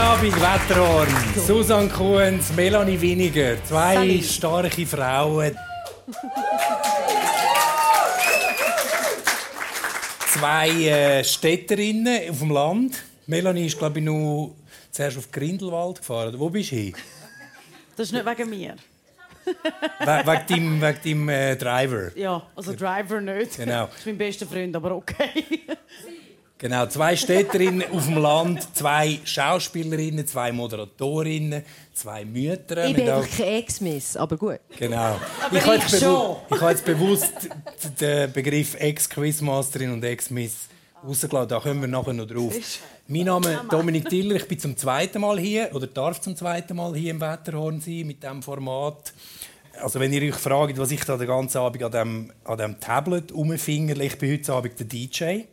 Abend, Wetterhorn. Susan Kuhns, Melanie Winiger. Zwei Salut. starke Frauen. Zwei äh, Städterinnen auf dem Land. Melanie ist, glaube ich, nur zuerst auf Grindelwald gefahren. Wo bist du Das ist nicht wegen mir. We wegen deinem, wegen deinem äh, Driver. Ja, also Driver nicht. Genau. Das ist mein bester Freund, aber okay. Genau, zwei Städterinnen auf dem Land, zwei Schauspielerinnen, zwei Moderatorinnen, zwei Mütter. Ich bin einfach keine Ex-Miss, aber gut. Genau. Aber ich, ich, schon. ich habe jetzt bewusst den Begriff Ex-Quizmasterin und Ex-Miss rausgelassen. Da kommen wir nachher noch drauf. Mein Name ist Dominik Diller. Ich bin zum zweiten Mal hier oder darf zum zweiten Mal hier im Wetterhorn sein mit diesem Format. Also wenn ihr euch fragt, was ich da den ganzen Abend an dem, an dem Tablet umfingerle, ich bin heute Abend der DJ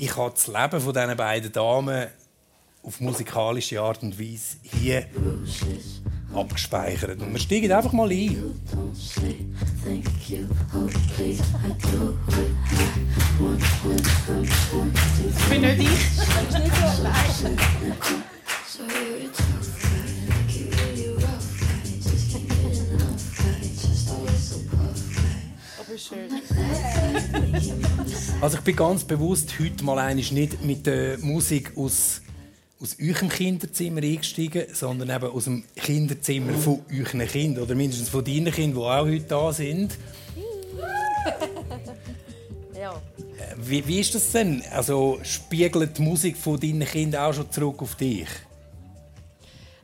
ich habe das Leben von diesen beiden Damen auf musikalische Art und Weise hier abgespeichert. Und wir steigen einfach mal ein. Ich bin nicht ich. So Also ich bin ganz bewusst heute mal nicht mit der Musik aus, aus eurem Kinderzimmer eingestiegen, sondern eben aus dem Kinderzimmer von euren Kindern oder mindestens von deinen Kindern, die auch heute da sind. ja. Äh, wie, wie ist das denn? Also spiegelt die Musik von deinen Kindern auch schon zurück auf dich?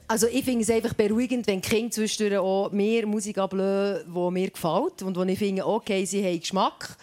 Also ich finde es einfach beruhigend, wenn Kinder zwischendurch auch mehr Musik ablösen, die mir gefällt und wo ich finde, okay, sie haben Geschmack.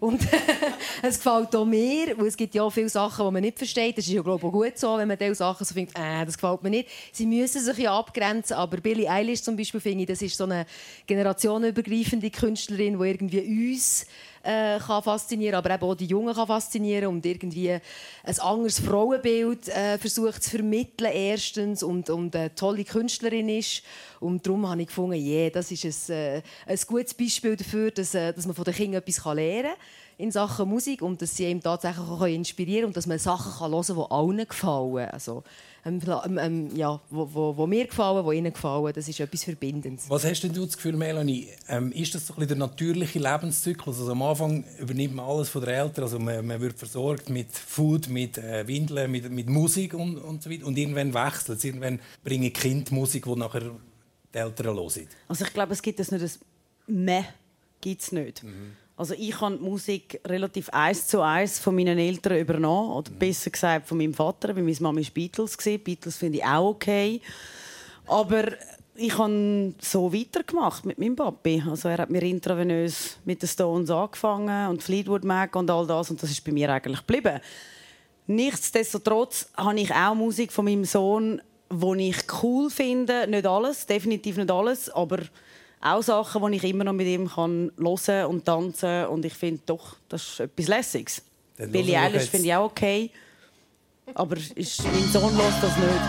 Und es gefällt auch mir, weil es gibt ja auch viele Sachen, die man nicht versteht. Das ist ja glaube ich, gut so, wenn man diese Sachen so findet, äh, das gefällt mir nicht. Sie müssen sich ja abgrenzen, aber Billie Eilish zum Beispiel finde ich, das ist so eine generationenübergreifende Künstlerin, die irgendwie uns äh, kann faszinieren, aber eben auch die Jungen kann faszinieren und irgendwie ein anderes Frauenbild äh, versucht zu vermitteln erstens und, und eine tolle Künstlerin ist. Und darum habe ich gefunden, yeah, das ist ein, äh, ein gutes Beispiel dafür, dass, äh, dass man von den Kindern etwas lernen kann in Sachen Musik und dass sie ihm tatsächlich auch inspirieren und dass man Sachen kann hören kann, die allen gefallen. Also, ähm, ähm, ähm, ja, wo, wo, wo, mir gefallen, wo ihnen gefallen, das ist etwas Verbindendes. Was hast denn du das Gefühl, Melanie? Ähm, ist das so ein der natürliche Lebenszyklus? Also am Anfang übernimmt man alles von den Eltern, also man, man wird versorgt mit Food, mit äh, Windeln, mit, mit Musik und, und so weiter. Und irgendwann wechselt es, irgendwann bringen Kind Musik, die nachher die Eltern hören. Also ich glaube, es gibt es nicht ein «Meh» gibt's nicht. Mhm. Also ich habe die Musik relativ eins zu eins von meinen Eltern übernommen. Oder mhm. besser gesagt von meinem Vater, weil meine Mama war Beatles. Beatles finde ich auch okay. Aber ich habe so weitergemacht mit meinem Papi. Also er hat mir intravenös mit den Stones angefangen und Fleetwood Mac und all das. Und das ist bei mir eigentlich geblieben. Nichtsdestotrotz habe ich auch Musik von meinem Sohn, die ich cool finde. Nicht alles, definitiv nicht alles, aber auch Sachen, die ich immer noch mit ihm kann hören und tanzen und ich finde doch, das ist etwas Lässiges. Billie Eilish finde ich auch okay, aber ist, mein Sohn hört das nicht.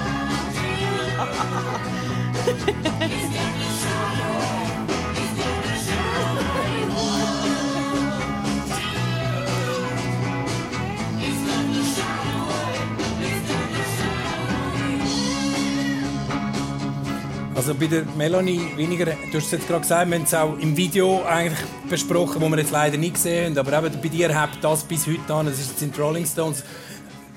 Also bei der Melanie weniger, du hast es jetzt gerade gesagt, wir haben es auch im Video eigentlich besprochen, wo wir jetzt leider nicht gesehen haben, aber eben bei dir hat das bis heute an, das ist sind Rolling Stones,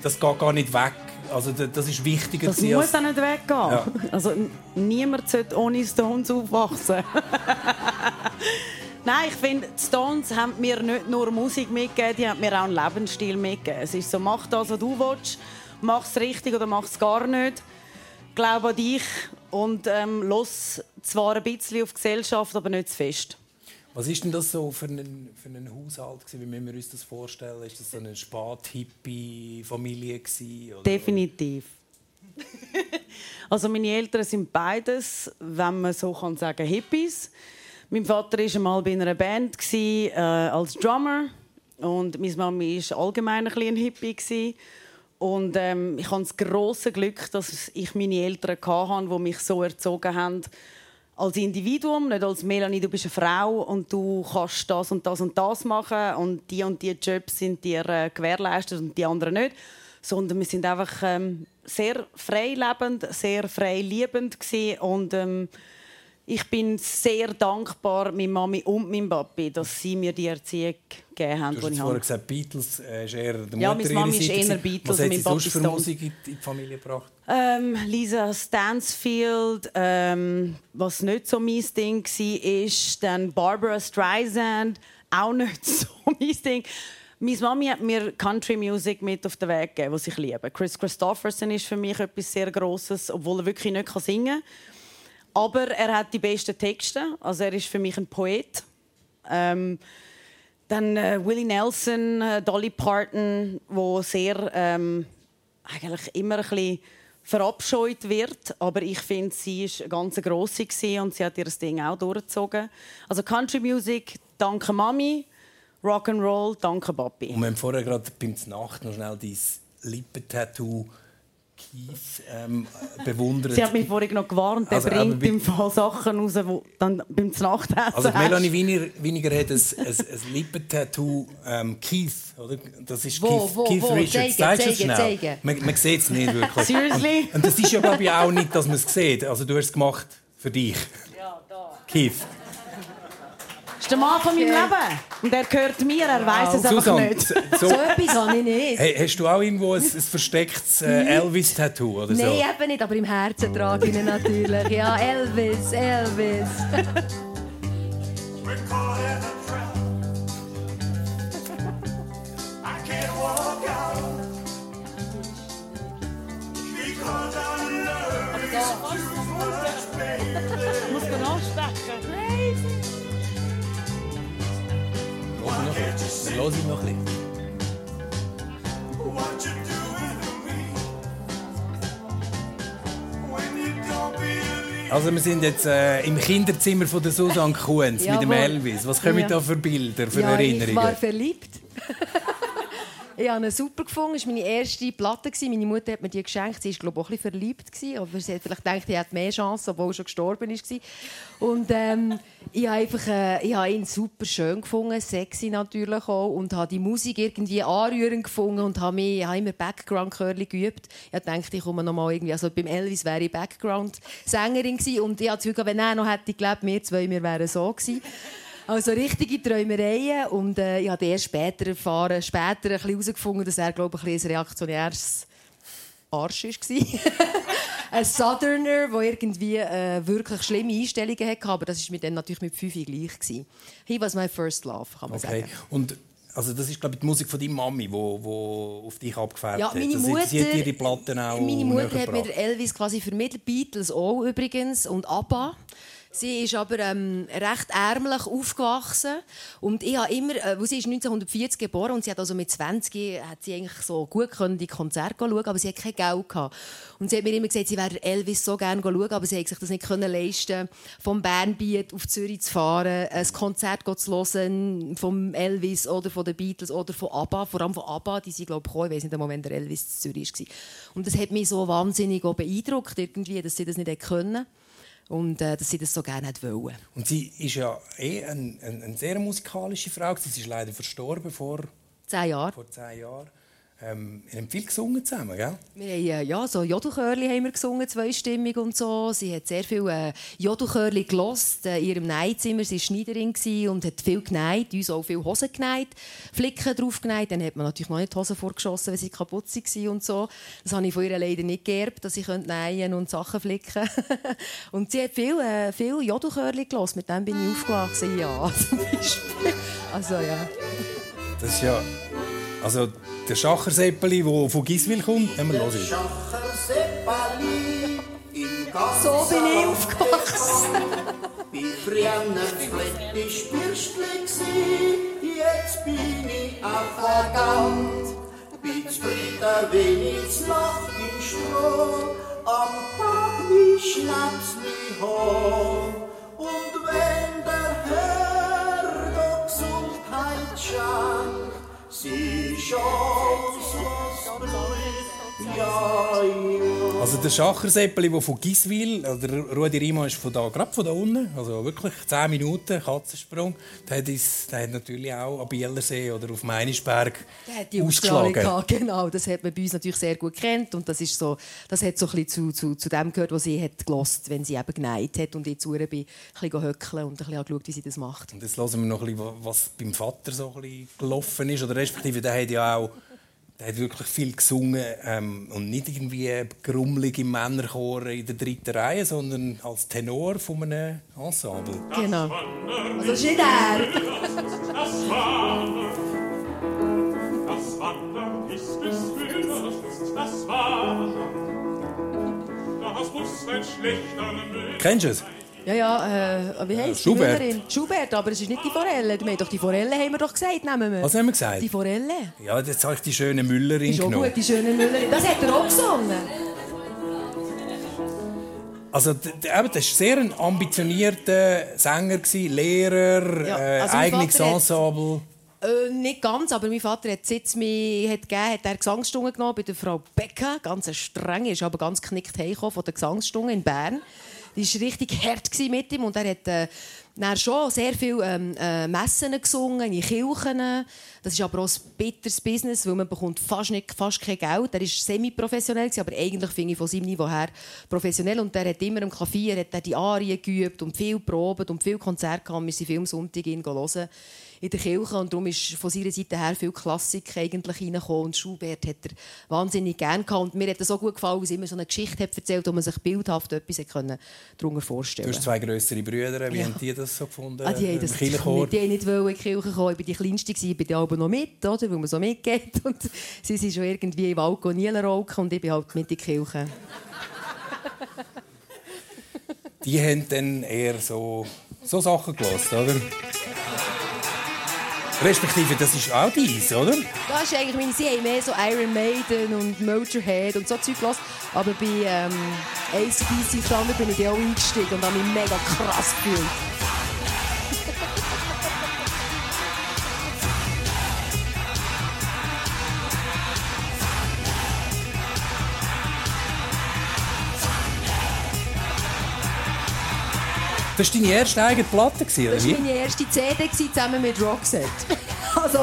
das geht gar nicht weg. Also das ist wichtiger. Das muss auch nicht weggehen. Ja. Also niemand sollte ohne Stones aufwachsen. Nein, ich finde, die Stones haben mir nicht nur Musik mitgegeben, die haben mir auch einen Lebensstil mitgegeben. Es ist so, mach das, was du willst, mach es richtig oder mach es gar nicht. Glaub an dich und ähm, los zwar ein bisschen auf die Gesellschaft, aber nicht zu fest. Was ist denn das so für einen, für einen Haushalt gewesen? Wie müssen wir uns das vorstellen? Ist das so eine Spat-Hippie-Familie Definitiv. also meine Eltern sind beides, wenn man so kann sagen, Hippies. Mein Vater war einmal bei einer Band gewesen, äh, als Drummer und meine Mama war allgemein ein, ein Hippie. Gewesen. Und ähm, ich habe das große Glück, dass ich meine Eltern hatte, die mich so erzogen haben, als Individuum, nicht als Melanie, du bist eine Frau und du kannst das und das und das machen und die und die Jobs sind dir äh, gewährleistet und die anderen nicht. Sondern wir sind einfach ähm, sehr freilebend, sehr freiliebend und ähm, ich bin sehr dankbar meiner Mami und meinem Papi, dass sie mir die Erziehung gegeben haben. Du hast vorher gesagt, Beatles äh, ist eher der Ja, meine Mami ist eher Beatles Was hat sie sonst für Musik in die Familie gebracht? Ähm, Lisa Stansfield, ähm, was nicht so mein Ding war, ist dann Barbara Streisand, auch nicht so mein Ding. Meine Mami hat mir Country Music mit auf den Weg gegeben, was ich liebe. Chris Christopherson ist für mich etwas sehr Grosses, obwohl er wirklich nicht singen kann. Aber er hat die besten Texte. Also er ist für mich ein Poet. Ähm, dann äh, Willie Nelson, äh, Dolly Parton, wo sehr ähm, eigentlich immer ein bisschen verabscheut wird, aber ich finde, sie ist eine ganz grosse und sie hat ihr Ding auch durchgezogen. Also Country Music, danke Mami, Rock'n'Roll, danke Papi. Und wir haben vorher gerade beim Nacht noch schnell dein Lippentattoo Kies ähm, bewundert. Sie hat mich vorhin noch gewarnt, der also, bringt im Fall Sachen raus, die dann beim Nachtessen Also Melanie Wiener, Weniger hat ein, ein, ein Lippentattoo ähm, Keith, oder? Das ist wo, Keith, wo, Keith wo? Richards. Zeige, zeige, schnell? zeige. Man, man sieht es nicht wirklich. Seriously? Und, und, das ist ja glaube ich auch nicht, dass man es sieht. Also du hast es gemacht für dich. Ja, da. Keith der Mann von meinem Leben. Und er gehört mir, er weiß es einfach Susanne, nicht. So, so etwas habe ich nicht. Hey, hast du auch irgendwo ein, ein verstecktes äh, Elvis-Tattoo oder so? Nein, eben nicht, aber im Herzen trage ich ihn natürlich. Ja, Elvis, Elvis. Ich muss nachstechen. Dann höre ich noch ein bisschen. Also wir sind jetzt äh, im Kinderzimmer von der Susanne Kuhns mit dem Elvis. Was kommen ja. da für Bilder, für ja, Erinnerungen? Ich war verliebt. Ich habe ihn super gefunden. Das war meine erste Platte. Meine Mutter hat mir die geschenkt. Sie war, glaube ich, auch ein bisschen verliebt. Aber sie hat vielleicht gedacht, ich hätte mehr Chancen, obwohl er schon gestorben ist. Und ähm, ich habe, einfach, äh, ich habe ihn super schön gefunden, sexy natürlich auch. Und habe die Musik irgendwie anrührend gefunden und habe, mich, habe immer Background-Curly geübt. Ich dachte, ich komme noch mal irgendwie... Also beim Elvis wäre ich Background-Sängerin. Und ich habe das Gefühl, wenn er noch hätte gelebt, wir zwei, wir wären so gewesen. Also richtige Träumereien. Und äh, ich habe erst später erfahren, später ein herausgefunden, dass er, glaube ich, ein, reaktionäres Arsch war. ein Southerner, der irgendwie äh, wirklich schlimme Einstellungen hatte. Aber das war mir dann natürlich mit fünf gleich. Gewesen. He was my first love, kann man okay. sagen. Und also das ist glaube ich die Musik von deiner Mami, wo, wo auf dich abgefärbt ja, meine hat. Mutter, sie hat die Platten auch Meine Mutter hat mir Elvis quasi vermittelt, Beatles auch übrigens und ABBA. Sie ist aber ähm, recht ärmlich aufgewachsen und ich habe immer, äh, sie ist 1940 geboren und sie hat also mit 20 hat sie eigentlich so gut können die Konzerte schauen, aber sie hat kein Geld gehabt. Und sie hat mir immer gesagt, sie wäre Elvis so gerne schauen, aber sie hat sich das nicht können leisten, vom Bernbiet auf Zürich zu fahren, ein Konzert zu hören vom Elvis oder von den Beatles oder von ABBA, vor allem von ABBA, die sie glaube ich, ich weiß nicht, im Moment der Elvis in Zürich war. Und das hat mich so wahnsinnig beeindruckt irgendwie, dass sie das nicht können und äh, dass sie das so gerne wollen. Und sie ist ja eh eine, eine, eine sehr musikalische Frau. Sie ist leider verstorben vor zehn Jahren. Vor zehn Jahren. Ähm, ihr habt viel gesungen zusammen, gell? Wir haben, äh, ja, so Jodelchörli haben wir gesungen, zweistimmig und so. Sie hat sehr viel äh, Jodelchörli gelost äh, in ihrem Neizimmer. Sie war Schneiderin und hat viel genäht, uns auch viel Hosen genäht, Flicken drauf genäht. Dann hat man natürlich noch nicht die Hosen vorgeschossen, weil sie kaputt waren und so. Das habe ich von ihr leider nicht geerbt, dass ich nähen und Sachen flicken Und sie hat viel, äh, viel Jodelchörli gelost. Mit dem bin ich aufgewachsen, ja, zum Beispiel. Also ja. Das ist ja... Also der Schacherseppeli, der von Giswil kommt, haben wir hören. So bin ich aufgewachsen. Bei früher flettisch Bürstli jetzt bin ich auf der Gant. Bei zufrieden wenig Nacht im Stroh, am Tag wie Schnaps mich hoch. Und wenn der Herr Gesundheit schenkt, Sie shores was blue. Also Also der Schacherseppeli, der von Giswil, oder Rudi Riemann ist von da, gerade von da unten, also wirklich 10 Minuten, Katzensprung, der hat, uns, der hat natürlich auch am Bielersee oder auf Meinisberg Der hat die gehabt, genau. Das hat man bei uns natürlich sehr gut kennt und das, ist so, das hat so ein bisschen zu, zu, zu dem gehört, was sie hat gelost, wenn sie eben geneigt hat und ihr bin, ein bisschen höckeln und ein bisschen geschaut, wie sie das macht. Und jetzt hören wir noch ein bisschen, was beim Vater so ein bisschen gelaufen ist, oder respektive der hat ja auch der hat wirklich viel gesungen ähm, und nicht irgendwie grummelig im Männerchor in der dritten Reihe, sondern als Tenor von einem Ensemble. Genau. Also das ist nicht er. Das Wandern, das Wandern ist es für das war. Das muss ein schlechter Müll. Kennst du es? Ja, ja, äh, wie heisst die Schubert. Müllerin? Schubert, aber es ist nicht die Forelle. Wir haben doch die Forelle haben wir doch gesagt, nehmen wir. Was haben wir gesagt? Die Forelle. Ja, jetzt habe ich die schöne Müllerin Ist genommen. gut, die schöne Müllerin. Das hat er auch gesungen. Also, d- d- eben, das war sehr ein ambitionierter Sänger, Lehrer, Ja, äh, also mein eigenes Ensemble. Äh, nicht ganz, aber mein Vater hat sitz mir hat gegeben, hat er Gesangsstunden genommen bei der Frau Becker, ganz eine strenge, ist aber ganz knickt heimgekommen von der Gesangsstunden in Bern. Die war richtig hart mit ihm und er hat äh, schon sehr viel ähm, äh, Messen gesungen, in Kirchen. Das ist aber auch ein bitteres Business, weil man bekommt fast, nicht, fast kein Geld. Er ist semi-professionell, aber eigentlich finde ich von seinem Niveau her professionell. Und er hat immer im Café die Arien geübt und viel probiert und viel Konzerte gehabt. Wir sind viel am Sonntag ihn hören in der Kirche und darum ist von seiner Seite her viel Klassik eigentlich reingekommen und Schubert hat er wahnsinnig gerne gehabt und mir hat es so gut gefallen, weil er immer so eine Geschichte hat erzählt, wo man sich bildhaft etwas können darunter vorstellen Du hast zwei größere Brüder. Wie Ja. haben die das so gefunden? Ah, die haben das nicht, die haben nicht wollen in die Kirche kommen. Ich war die Kleinste, ich bin da oben noch mit, oder? weil man so mitgeht. Und sie sind schon irgendwie im Nielen rauchen und ich bin halt mit in die Kirche. Die haben dann eher so, so Sachen gelassen, oder? Respektive, das ist auch dies, oder? Das ist eigentlich meine, sie haben mehr so Iron Maiden und Motorhead und so Zeug gelassen. Aber bei ähm, ACDC Thunder bin ich auch eingestiegen und habe mich mega krass gefühlt. Das war deine erste eigene Platte, gewesen, Das war meine erste CD zusammen mit Roxette. Also,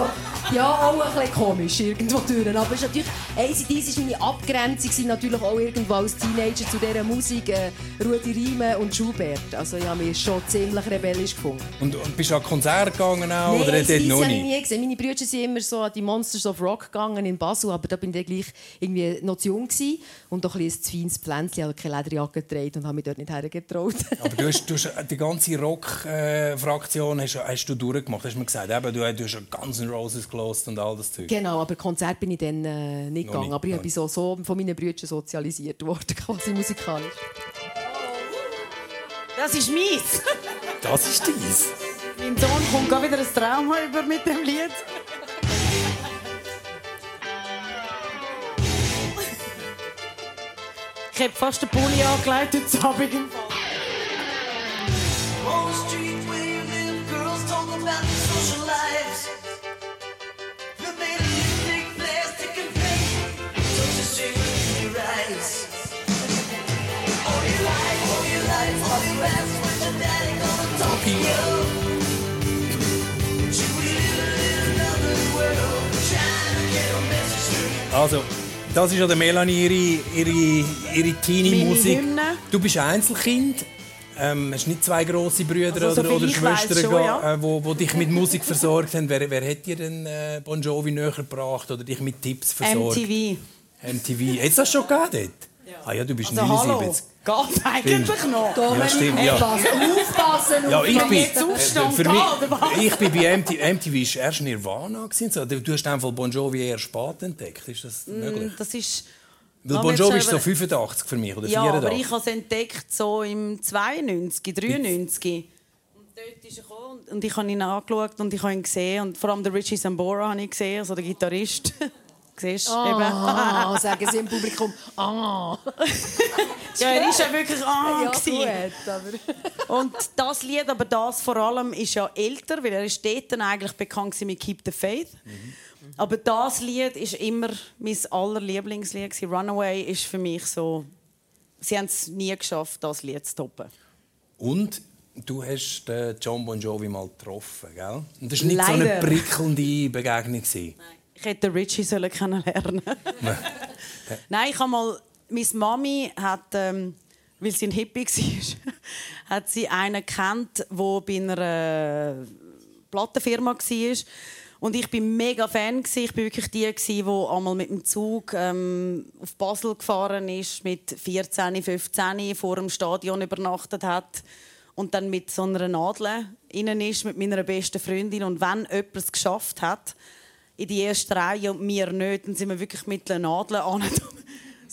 ja, auch ein bisschen komisch irgendwo durch. Aber es ist natürlich, ACDC war meine Abgrenzung, natürlich auch irgendwo als Teenager zu dieser Musik. Äh, Rudi Riemann und Schubert. Also, ich habe mich schon ziemlich rebellisch gefunden. Und, und bist du an Konzerte gegangen auch, Nein, oder ACDC noch nicht? nie gesehen. Meine Brüder sind immer so an die Monsters of Rock gegangen in Basel, aber da bin ich gleich irgendwie noch zu jung gewesen und doch ein bisschen ein feines Pflänzchen, habe keine Lederjacke getragen und habe mich dort nicht hergetraut. Aber du hast, du hast die ganze Rock-Fraktion hast, hast du durchgemacht, hast du mir gesagt. Eben, du, du hast Guns N' Roses gelost und all das Zeug. Genau, aber Konzert bin ich dann äh, nicht gegangen. aber ich bin so, so von meinen Brüdern sozialisiert worden, quasi musikalisch. Das ist meins. Das ist dies. Mein Sohn kommt gerade wieder ein Trauma über mit dem Lied. Ich habe fast den Pulli angelegt heute Abend. Also, das ist ja der Melanie ihre, ihre, ihre Teenie-Musik. Du bist Einzelkind. Ähm, hast nicht zwei grosse Brüder Also, oder, soviel oder Schwestern, schon, ja. äh, wo, wo dich mit Musik versorgt haben. Wer, wer hat dir denn äh, Bon Jovi näher gebracht oder dich mit Tipps versorgt? MTV. MTV. Hat es das schon gegeben dort? Ah ja, du bist Also hallo, 79. geht eigentlich noch. Ja, stimmt, ja. Aufpassen! Ja, ich bin, jetzt aufstehen äh, für mich, ich bin bei MTV, MTV ist erst Nirvana gewesen. Du hast einfach Bon Jovi eher spät entdeckt. Ist das möglich? Das ist... Weil Bon Jovi ist so selber- 85 für mich oder Ja, 84. aber ich habe es entdeckt so im 92, 93. Und dort ist er gekommen und- ich habe ihn angeschaut und ich habe ihn gesehen. Und vor allem den Richie Sambora habe ich gesehen, also der Gitarrist. Siehst du? eben. Ah, sagen sie im Publikum. Ah. Ja, er ist ja wirklich ah, Ja, gewesen. gut, aber... Und das Lied, aber das vor allem, ist ja älter, weil er ist dort eigentlich bekannt gewesen mit «Keep the Faith». Aber das Lied ist immer mein allerlieblingslied. gewesen. «Runaway» ist für mich so sie haben es nie geschafft, das Lied zu toppen. Und du hast den John Bon Jovi mal getroffen, gell? Und das war nicht so Leider. eine prickelnde Begegnung. gewesen. Ich hätte Richie sollen kennenlernen. Nein, ich habe mal meine Mami hat, ähm, weil sie ein Hippie war, hat sie einen kennt, der bei einer Plattenfirma war. Und ich bin mega Fan. Ich bin wirklich die die einmal mit dem Zug ähm, auf Basel gefahren ist, mit 14, 15 vor dem Stadion übernachtet hat und dann mit so einer Nadel innen ist mit meiner besten Freundin. Und wenn jemand es geschafft hat, in die erste Reihe und wir nicht, dann sind wir wirklich mit einer Nadel an.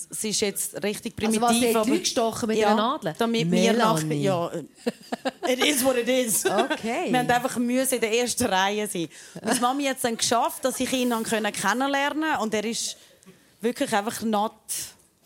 Es ist jetzt richtig Also primitiv. was, die hat aber- gestochen mit ja, einer Nadel? Damit wir nach... Ja, äh, it is what it is. Okay. Wir haben einfach müssen in der ersten Reihe sein. Meine Mami hat es dann geschafft, dass ich ihn dann können kennenlernen und er ist wirklich einfach not...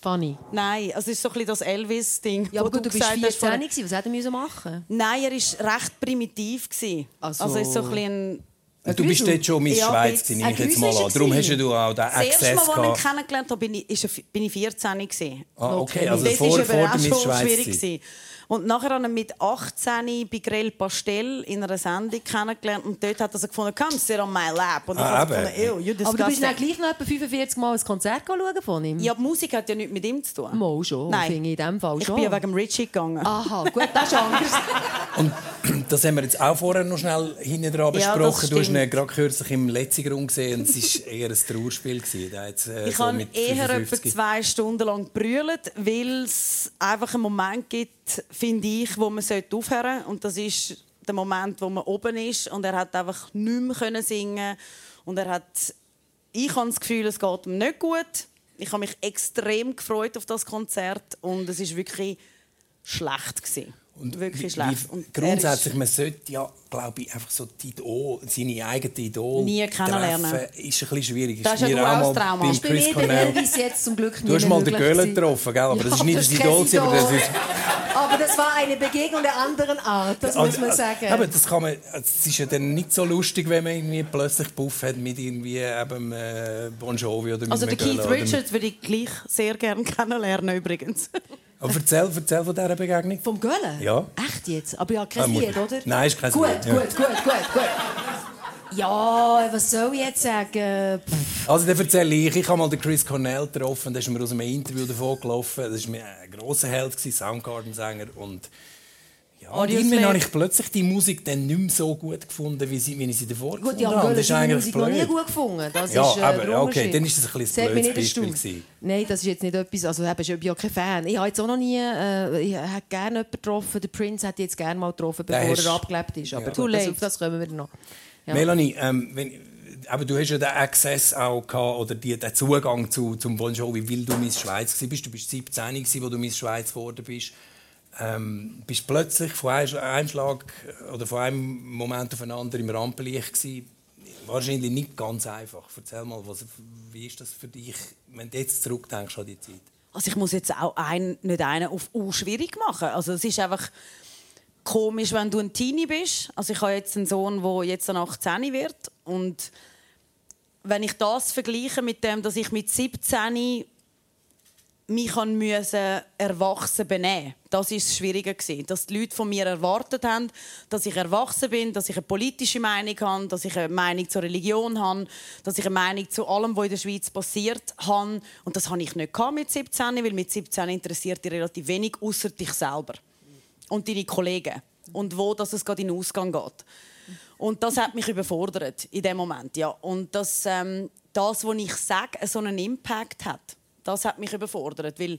Funny. Nein, also es ist so ein bisschen das Elvis-Ding. Ja, aber wo gut, du bist gesagt hast 14 vorher. gewesen. Was hätte er müssen machen? Nein, er war recht primitiv. gewesen. Also- Also, ist so ein Und du bist dort schon Miss Ja, Schweiz, nehme ich jetzt mal an. Darum war hast du auch den Das erste Access Mal, als ich ihn kennengelernt habe, bin ich, ist er- bin ich 14 gewesen. Ah, okay, also das vor, vor der Miss Schweiz. schwierig. Und nachher habe ich ihn mit 18 bei Grell Pastel in einer Sendung kennengelernt. Und dort hat er so gefunden, komm, sit on my lap. Und ich Ah, habe eben. gefunden, Aber du bist dann gleich noch etwa 45 Mal ein Konzert schauen von ihm? Ja, die Musik hat ja nichts mit ihm zu tun. Mal schon, Nein. finde ich in dem Fall Ich schon. bin ja wegen dem Richie gegangen. Aha, gut, das ist anders. Und das haben wir jetzt auch vorher noch schnell hinten dran Ja, besprochen. das du hast ihn gerade kürzlich im letzten Raum gesehen und es war eher ein Trauerspiel. gewesen. Hat, äh, Ich so habe eher etwa 55 zwei Stunden lang gebrüllt, weil es einfach einen Moment gibt, finde ich, wo man aufhören sollte. Und das ist der Moment, wo man oben ist und er hat einfach nicht mehr singen und er hat ich habe das Gefühl, es geht ihm nicht gut. Ich habe mich extrem gefreut auf das Konzert und es ist wirklich schlecht gewesen. Und wirklich schlecht. Und grundsätzlich, man sollte ja, glaube ich, einfach so die Idol, seine eigenen Idol Nie kennenlernen. treffen, ist ein bisschen schwierig. Das ist ja auch mal das Trauma. ist bei mir Cornell. Jetzt zum Glück nicht Du hast mal den gewesen. getroffen, gell? aber Ja, das ist nicht das das Idol. aber das Idol. ist, Aber das war eine Begegnung der anderen Art, das muss man sagen. Aber das kann man, es ist ja dann nicht so lustig, wenn man irgendwie plötzlich Puff hat mit irgendwie eben äh, Bon Jovi oder mit Also den Keith Richards würde ich gleich sehr gerne kennenlernen übrigens. Aber erzähl, erzähl von dieser Begegnung. Vom Göller? Ja. Echt jetzt? Aber ja, kein Ah, muss- Lied, oder? Nein, ist kein gut, Lied, Gut, gut, gut, gut. Ja, was soll ich jetzt sagen? Pff, Also dann erzähle ich, ich habe mal den Chris Cornell getroffen, da ist mir aus einem Interview davon gelaufen. Das war ein grosser Held, Soundgarden-Sänger. Und Audio irgendwann habe ich plötzlich die Musik dann nicht mehr so gut gefunden, wie, sie, wie ich sie davor Gut, gefunden habe habe. Das ist seine eigentlich Musik noch nie blöd. gut gefunden. Das Ja, ist, äh, aber, okay, dann ist das ein bisschen ein blödes nicht Beispiel gewesen. Nein, das ist jetzt nicht etwas, also ich bin ja kein Fan. Ich habe jetzt auch noch nie, äh, ich hätte gerne jemanden getroffen, der Prince hätte jetzt gerne mal getroffen, bevor hast- er abgelebt ist. Aber Ja. gut, late. auf das kommen wir noch. Ja. Melanie, ähm, wenn, aber du hast ja den Access auch gehabt, oder die, den Zugang zu, zum Bon Jovi, weil du Miss Schweiz warst. Du bist 17, gewesen, wo du Miss Schweiz geworden bist. Ähm, bist plötzlich von einem Schlag oder von einem Moment auf den anderen im Rampenlicht gewesen. Wahrscheinlich nicht ganz einfach. Erzähl mal, was, wie ist das für dich, wenn du jetzt zurückdenkst an die Zeit? Also ich muss jetzt auch ein, nicht einen auf U schwierig machen. Also es ist einfach komisch, wenn du ein Teenie bist. Also ich habe jetzt einen Sohn, der jetzt dann 18 wird und wenn ich das vergleiche mit dem, dass ich mit 17 mich an müssen erwachsen benehmen. Das ist das Schwierige dass die Leute von mir erwartet haben, dass ich erwachsen bin, dass ich eine politische Meinung habe, dass ich eine Meinung zur Religion habe, dass ich eine Meinung zu allem, was in der Schweiz passiert, habe. Und das habe ich nicht mit 17, weil mit 17 interessiert dich relativ wenig, außer dich selber und deine Kollegen und wo dass es gerade in den Ausgang geht. Und das hat mich überfordert in dem Moment, ja. Und das, ähm, das, was ich sage, so einen Impact hat, das hat mich überfordert, weil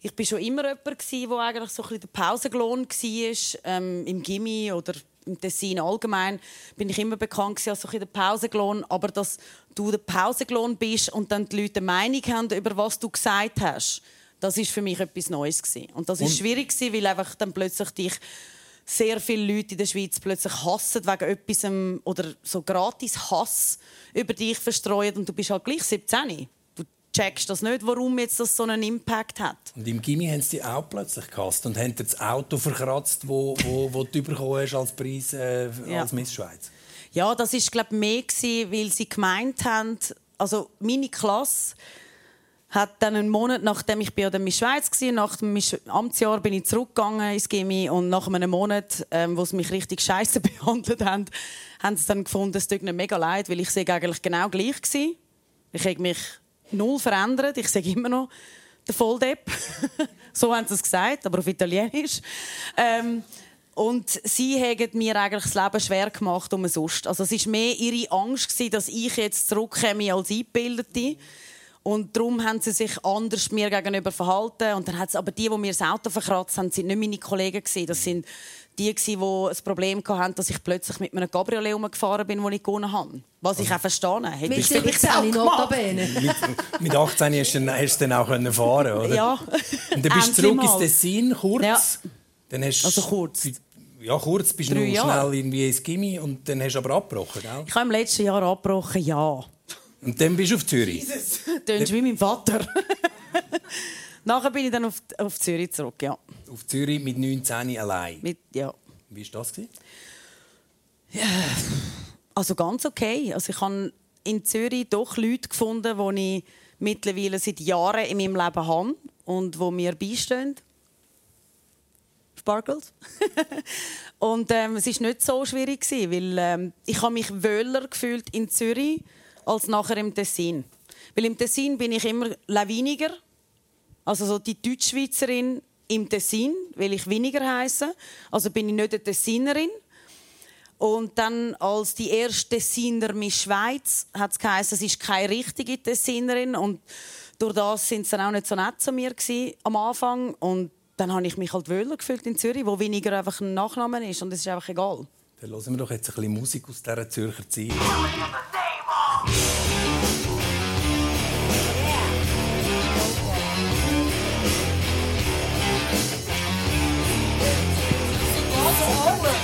ich bin schon immer jemand wo eigentlich so ein bisschen der Pausenglon war, ähm, im Gimmi oder im Tessin allgemein bin ich immer bekannt als so ein der Pausenglon, aber dass du der Pausenglon bist und dann die Leute eine Meinung haben über was du gesagt hast, das ist für mich etwas Neues gewesen. und das ist schwierig gewesen, weil einfach dann plötzlich dich sehr viele Leute in der Schweiz plötzlich hassen wegen etwas ähm, oder so gratis Hass über dich verstreuen und du bist halt gleich 17. Checkst das nicht, warum jetzt das so einen Impact hat. Und im Gimmi haben sie dich auch plötzlich gehasst und haben das Auto verkratzt, wo, wo, wo du bekommen hast als Preis äh, Ja. als Miss Schweiz. Ja, das ist glaube mehr gewesen, weil sie gemeint haben, also meine Klasse hat dann einen Monat, nachdem ich bei der Miss Schweiz war, nach dem Amtsjahr bin ich zurückgegangen ins Gimmi und nach einem Monat, ähm, wo sie mich richtig scheiße behandelt haben, haben sie dann gefunden, es tut ihnen mega leid, weil ich sehe eigentlich genau gleich gewesen. Ich habe mich null verändert, ich sage immer noch der Volldepp. so haben sie es gesagt, aber auf Italienisch. Ähm, und sie haben mir eigentlich das Leben schwer gemacht umsonst. Also es war mehr ihre Angst, gewesen, dass ich jetzt zurückkomme als Eingebildete. Und darum haben sie sich anders mir gegenüber verhalten. Und dann hat aber die, die mir das Auto verkratzt haben, sind nicht meine Kollegen gewesen. Das sind die, die ein Problem hatten, dass ich plötzlich mit einem Cabriolet umgefahren bin, wo ich gewonnen habe. Was ich auch verstanden hätte. Mit ich vielleicht auch 17 gemacht. notabene. Mit, mit 18 hast du dann, hast du dann auch können fahren oder? Ja. Und dann bist du zurück ins mal. Tessin, kurz. Ja. Dann hast, Also kurz. Ja, kurz bist du noch Jahre. schnell irgendwie ins Gimmi und dann hast du aber abgebrochen, gell? Ich habe im letzten Jahr abgebrochen, ja. Und dann bist du auf Zürich. Tönst wie mein Vater. Nachher bin ich dann auf, auf Zürich zurück, ja. Auf Zürich mit 19 allein. Mit, ja. Wie war das? gewesen? Also ganz okay. Also ich habe in Zürich doch Leute gefunden, die ich mittlerweile seit Jahren in meinem Leben habe und die mir beistehen. Sparkles. und ähm, es war nicht so schwierig, gewesen, weil ähm, ich habe mich wohler gefühlt in Zürich als nachher im Tessin. Weil im Tessin bin ich immer lawiniger, also so die Deutschschweizerin im Tessin, weil ich weniger heiße. Also bin ich nicht eine Tessinerin. Und dann als die erste Tessiner Miss Schweiz hat es geheißen, es ist keine richtige Tessinerin und durch das sind sie dann auch nicht so nett zu mir gewesen, am Anfang und dann habe ich mich halt wohler gefühlt in Zürich, wo weniger einfach ein Nachname ist und es ist einfach egal. Dann hören wir doch jetzt ein bisschen Musik aus dieser Zürcher Zeit.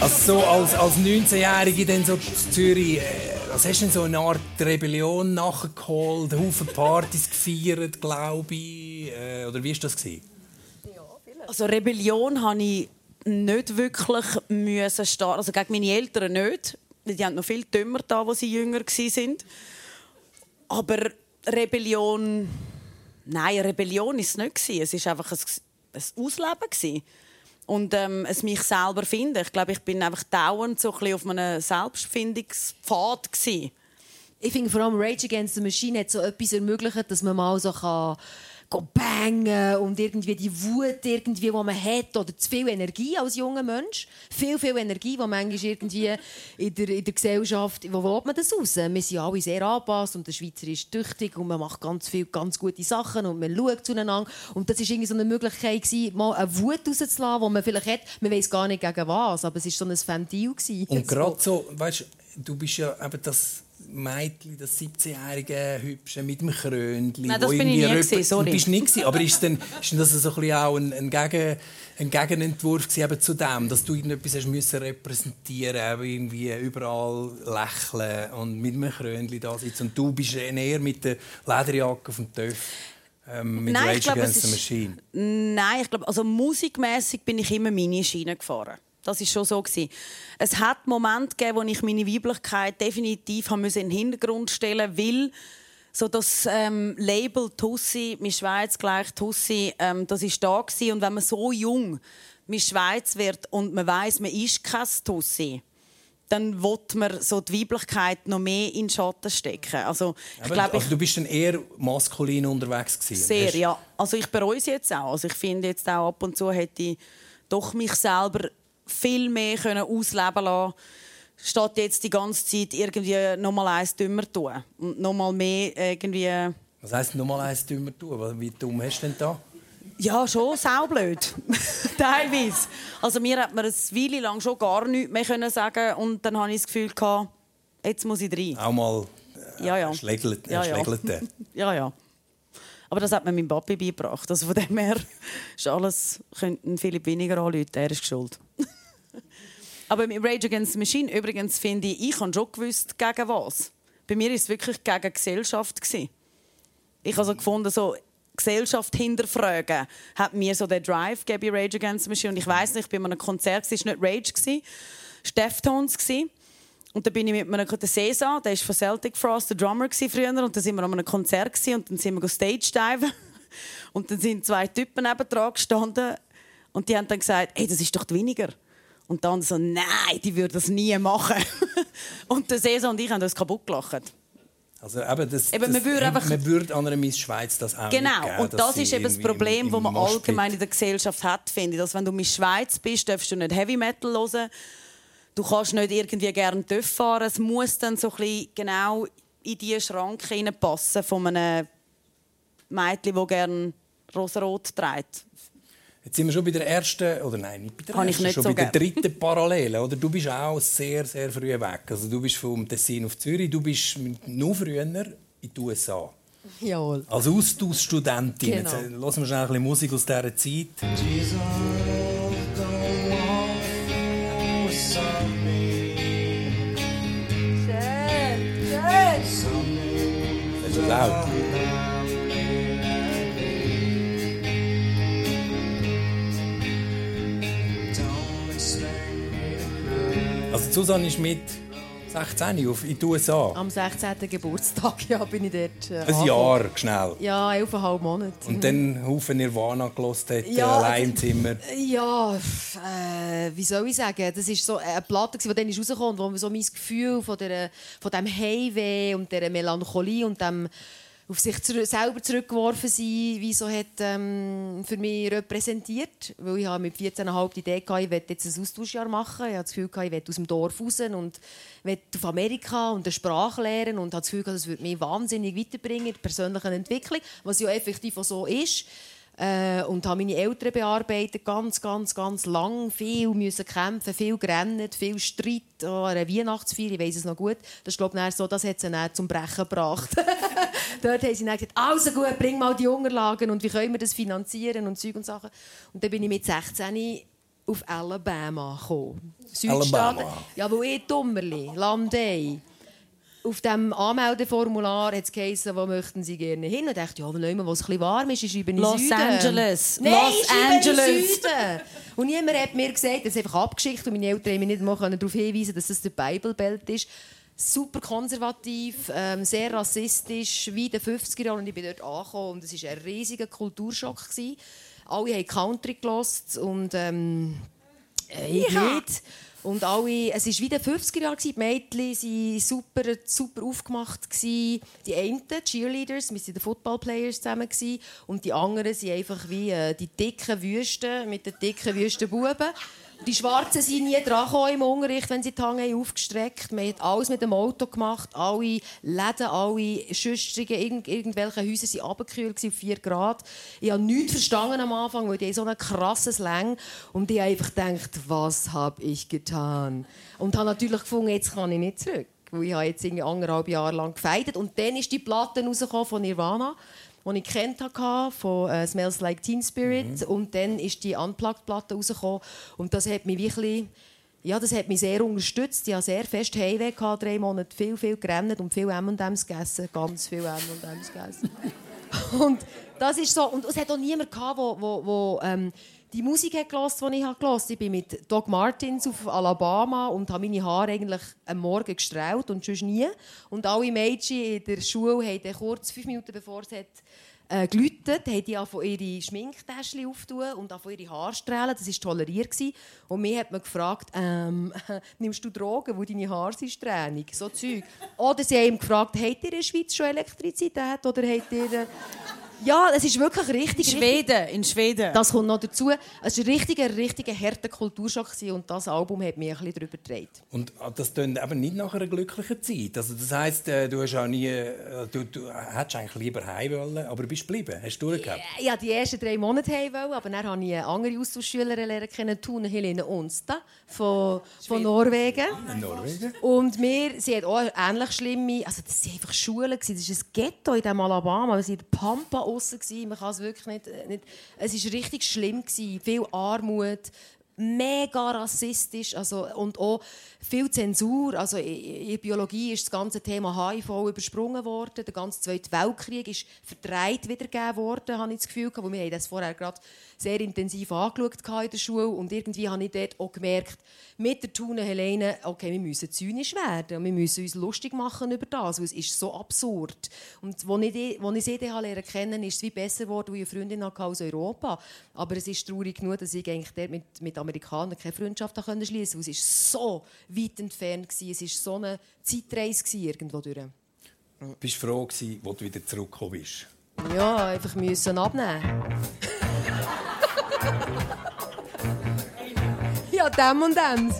Also so als, als 19-Jährige dann so in Zürich, äh, was hast du denn so eine Art Rebellion nachgeholt, Haufen Partys gefeiert, glaube ich, äh, oder wie war das? Gewesen? Also Rebellion habe ich nicht wirklich müssen starten. Also gegen meine Eltern nicht. Die haben noch viel dümmer da, wo sie jünger waren. Aber Rebellion... Nein, Rebellion war es nicht. Es war einfach ein, ein Ausleben. gewesen. Und ähm, es mich selber finden. Ich glaube, ich bin einfach dauernd so ein auf einem Selbstfindungspfad. Gewesen. Ich finde vor allem Rage Against the Machine hat so etwas ermöglicht, dass man mal so kann bangen und irgendwie die Wut, irgendwie, die man hat, oder zu viel Energie als junger Mensch. Viel, viel Energie, die manchmal irgendwie in der, in der Gesellschaft, wo will man das raus? Wir sind alle sehr angepasst und der Schweizer ist tüchtig und man macht ganz viele ganz gute Sachen und man schaut zueinander. Und das war irgendwie so eine Möglichkeit, gewesen, mal eine Wut rauszulassen, die man vielleicht hat. Man weiß gar nicht gegen was, aber es war so ein Ventil. gewesen. Und gerade so, weißt du, du bist ja eben das Mädchen, das 17-jährige Hübsche mit dem Krönchen. Nein, das wo bin ich nie gewesen, sorry. Du bist nicht gewesen, aber ist, denn, ist denn das so ein bisschen auch ein, ein, Gegen, ein Gegenentwurf eben zu dem, dass du irgendetwas hast müssen repräsentieren, eben irgendwie überall lächeln und mit einem Krönchen da sitzen und du bist eher mit der Lederjacke auf dem Töff ähm, mit Nein, ich Rage glaube, Against ist-. Nein, ich glaube, also musikmäßig bin ich immer meine Schiene gefahren. Das ist schon so gewesen. Es hat Momente gegeben, wo ich meine Weiblichkeit definitiv haben müssen in den Hintergrund stellen, weil so das ähm, Label Tussi, Miss Schweiz gleich Tussi, ähm, das ist da gewesen. und wenn man so jung Miss Schweiz wird und man weiß, man ist kein Tussi, dann will man so die Weiblichkeit noch mehr in den Schatten stecken. Also ich Aber, glaube, also du bist dann eher maskulin unterwegs gewesen. sehr, ja. Also ich bereue es jetzt auch. Also ich finde jetzt auch ab und zu hätte ich doch mich selber viel mehr können ausleben lassen statt jetzt die ganze Zeit irgendwie noch mal eins dümmer tun und noch mal mehr irgendwie Was heisst nochmal eins dümmer tun? Wie dumm hast du denn da? ja schon saublöd teilweise also mir hat man eine Weile lang schon gar nichts mehr können sagen und dann habe ich das Gefühl gehabt, jetzt muss ich rein Auch mal Ja, ja. Er schlägelt, Ja, ja. Ja, ja. Aber das hat mir mein Papi beigebracht. Also von dem her ist alles, könnte ein Philipp weniger anrufen, er ist schuld. Aber mit Rage Against the Machine, übrigens, finde ich, ich habe schon gewusst, gegen was. Bei mir war es wirklich gegen Gesellschaft. Gewesen. Ich habe so gefunden, so Gesellschaft hinterfragen, hat mir so den Drive gegeben bei Rage Against the Machine. Und ich weiß nicht, ich bin an einem Konzert, es war nicht Rage, es war Deftones. Und dann bin ich mit einem der Cesar, der war von Celtic Frost, der Drummer früher. Und dann sind wir an einem Konzert und dann sind wir Stage diven. Und dann sind zwei Typen nebendran gestanden und die haben dann gesagt, hey, das ist doch weniger. Und dann so, nein, die würden das nie machen. und der Cesar und ich haben uns kaputt gelacht. Also eben, das, Eben, man würde einfach- man würde an einer Miss Schweiz das auch Genau, geben, und das ist eben das Problem, das man Moshpit- allgemein in der Gesellschaft hat, finde ich. Dass wenn du in der Schweiz bist, darfst du nicht Heavy Metal hören. Du kannst nicht irgendwie gerne TÜV fahren. Es muss dann so ein bisschen genau in die Schranke hineinpassen von einem Mädchen, das gerne rosarot trägt. Jetzt sind wir schon bei der ersten, oder nein, nicht bei der Kann ersten, schon so bei der gern. dritten Parallele. Oder? Du bist auch sehr, sehr früh weg. Also du bist vom Tessin auf Zürich, du bist noch früher in die USA. Jawohl. Als Austauschstudentin. Genau. Jetzt äh, hören wir schnell ein bisschen Musik aus dieser Zeit. Das ist Susanne ist mit 16 auf in die USA. Am 16. Geburtstag ja, bin ich dort. Äh, Ein. Jahr, schnell. Ja, 11,5 Monate. Und dann Haufen Nirvana gelost hat, Ja, ja, allein im also- Zimmer. Ja, äh, wie soll ich sagen? Das ist so eine Platte, die dann rauskommt, wo so mein Gefühl von, der, von dem Heimweh und der Melancholie und dem auf sich selber zurückgeworfen sein, wie so hat ähm, für mich repräsentiert. Weil ich mit 14,5 die Idee gehabt, ich will jetzt ein Austauschjahr machen. Ich habe das Gefühl, ich will aus dem Dorf raus und will auf Amerika und eine Sprache lernen und habe das Gefühl, das würde mich wahnsinnig weiterbringen in der persönlichen Entwicklung, was ja effektiv auch so ist. Äh, und habe meine Eltern bearbeitet, ganz, ganz, ganz lang, viel müssen kämpfen, viel gerannt, viel Streit, oh, an einer Weihnachtsfeier, ich weiss es noch gut. Das glaube ich, so, das hat sie dann zum Brechen gebracht. Dort haben sie dann gesagt, also gut, bring mal die Unterlagen und wie können wir das finanzieren und Zeug und Sachen. Und dann bin ich mit 16 auf Alabama gekommen. Südstaaten. Alabama. Ja, wo ich Dummerli, Landei. Auf dem Anmeldeformular hat es geheißen, wo möchten Sie gerne hin? Und ich dachte, ja, wenn wo es ein bisschen warm ist, ich in den Los Süden. Angeles. Nein, Los ich Angeles. Süden. Und niemand hat mir gesagt, das ist einfach abgeschickt und meine Eltern haben mich nicht mal darauf hinweisen dass das der Bible-Belt ist. Super konservativ, ähm, sehr rassistisch, wie in den 50er Jahren. Und ich bin dort angekommen und es war ein riesiger Kulturschock. Gewesen. Alle haben Country gelost und ähm, äh, ich nicht. Und alle, es war wie in den 50er Jahren. Die Mädchen waren super, super aufgemacht. Die einen, Cheerleaders, wir waren die Footballplayers zusammen. Und die anderen sind einfach wie äh, die dicken Wüsten mit den dicken Wüstenbuben. Die Schwarzen sind nie dran im Unterricht, wenn sie die haben aufgestreckt Man hat alles mit dem Auto gemacht. Alle Läden, alle Schüstrigen, irgend, irgendwelche Häuser waren runtergekühlt auf 4 Grad. Ich habe nichts verstanden am Anfang, weil die haben so einen krassen Slang. Und ich habe einfach gedacht, was habe ich getan? Und habe natürlich gefunden, jetzt kann ich nicht zurück. Weil ich habe jetzt irgendwie anderthalb Jahre lang gefeitet. Und dann ist die Platte von Nirvana die ich kennt hatte, von äh, «Smells Like Teen Spirit». Und dann ist die Unplugged-Platte rausgekommen. Und das hat mich wirklich... Ja, das hat mich sehr unterstützt. Ich hatte sehr fest Heimweh, gehabt, drei Monate, viel, viel gerannt und viel M&M's gegessen. Ganz viel M&M's gegessen. und das ist so... Und es hat auch niemand gehabt, wo, wo, wo ähm, die Musik gehört, die ich habe gehört. Ich bin mit Doc Martins auf Alabama und habe meine Haare eigentlich am Morgen gestrahlt und sonst nie. Und alle Mädchen in der Schule haben kurz, fünf Minuten bevor es hat, äh, geläutet, haben die von ihre Schminktäschchen auftun und von ihre Haare strahlen. Das war toleriert. Und mir hat man gefragt, ähm, nimmst du Drogen, wo deine Haare sind strähnig? So Zeug. Oder sie haben gefragt, habt ihr in der Schweiz schon Elektrizität oder habt ihr... Äh, Ja, es ist wirklich richtig. In richtig Schweden, in Schweden. das kommt noch dazu. Es war ein richtiger, harter Kulturschock und das Album hat mich ein bisschen darüber gedreht. Und ah, das tönt eben nicht nach einer glücklichen Zeit. Also das heisst, äh, du hast auch nie, äh, du, du hättest eigentlich lieber heim wollen, aber bist geblieben, hast du durchgehabt. Ja, die ersten drei Monate heim wollen, aber dann habe ich eine andere Austauschschülerin lernen kennen, Tune Helene Onsta von, von Norwegen. In Norwegen. Und wir, sie hat auch ähnlich schlimme, also das waren einfach Schulen, das ist ein Ghetto in diesem Alabama, wir in der Pampa aussen, man kann es wirklich nicht, äh, nicht es war richtig schlimm, gewesen. viel Armut, mega rassistisch also, und auch viel Zensur. Also in in Biologie ist das ganze Thema HIV übersprungen worden. Der ganze Zweite Weltkrieg ist verdreht wiedergegeben worden, habe ich das Gefühl. weil Wir haben das vorher gerade sehr intensiv angeschaut in der Schule und irgendwie habe ich dort auch gemerkt, mit der Tune Helene, okay, wir müssen zynisch werden wir müssen uns lustig machen über das, weil es ist so absurd. Und als ich, als ich sie dann lernen kennen, ist es wie besser geworden, weil ich eine Freundin hatte aus Europa. Aber es ist traurig genug, dass ich eigentlich dort mit, mit Amerikanern keine Freundschaft schließen konnte, weil es ist so weit entfernt war. Es war so eine Zeitreise gewesen irgendwo durch. Bist du froh gewesen, als du wieder zurückgekommen bist? Ja, einfach müssen abnehmen. ja, dem und dem.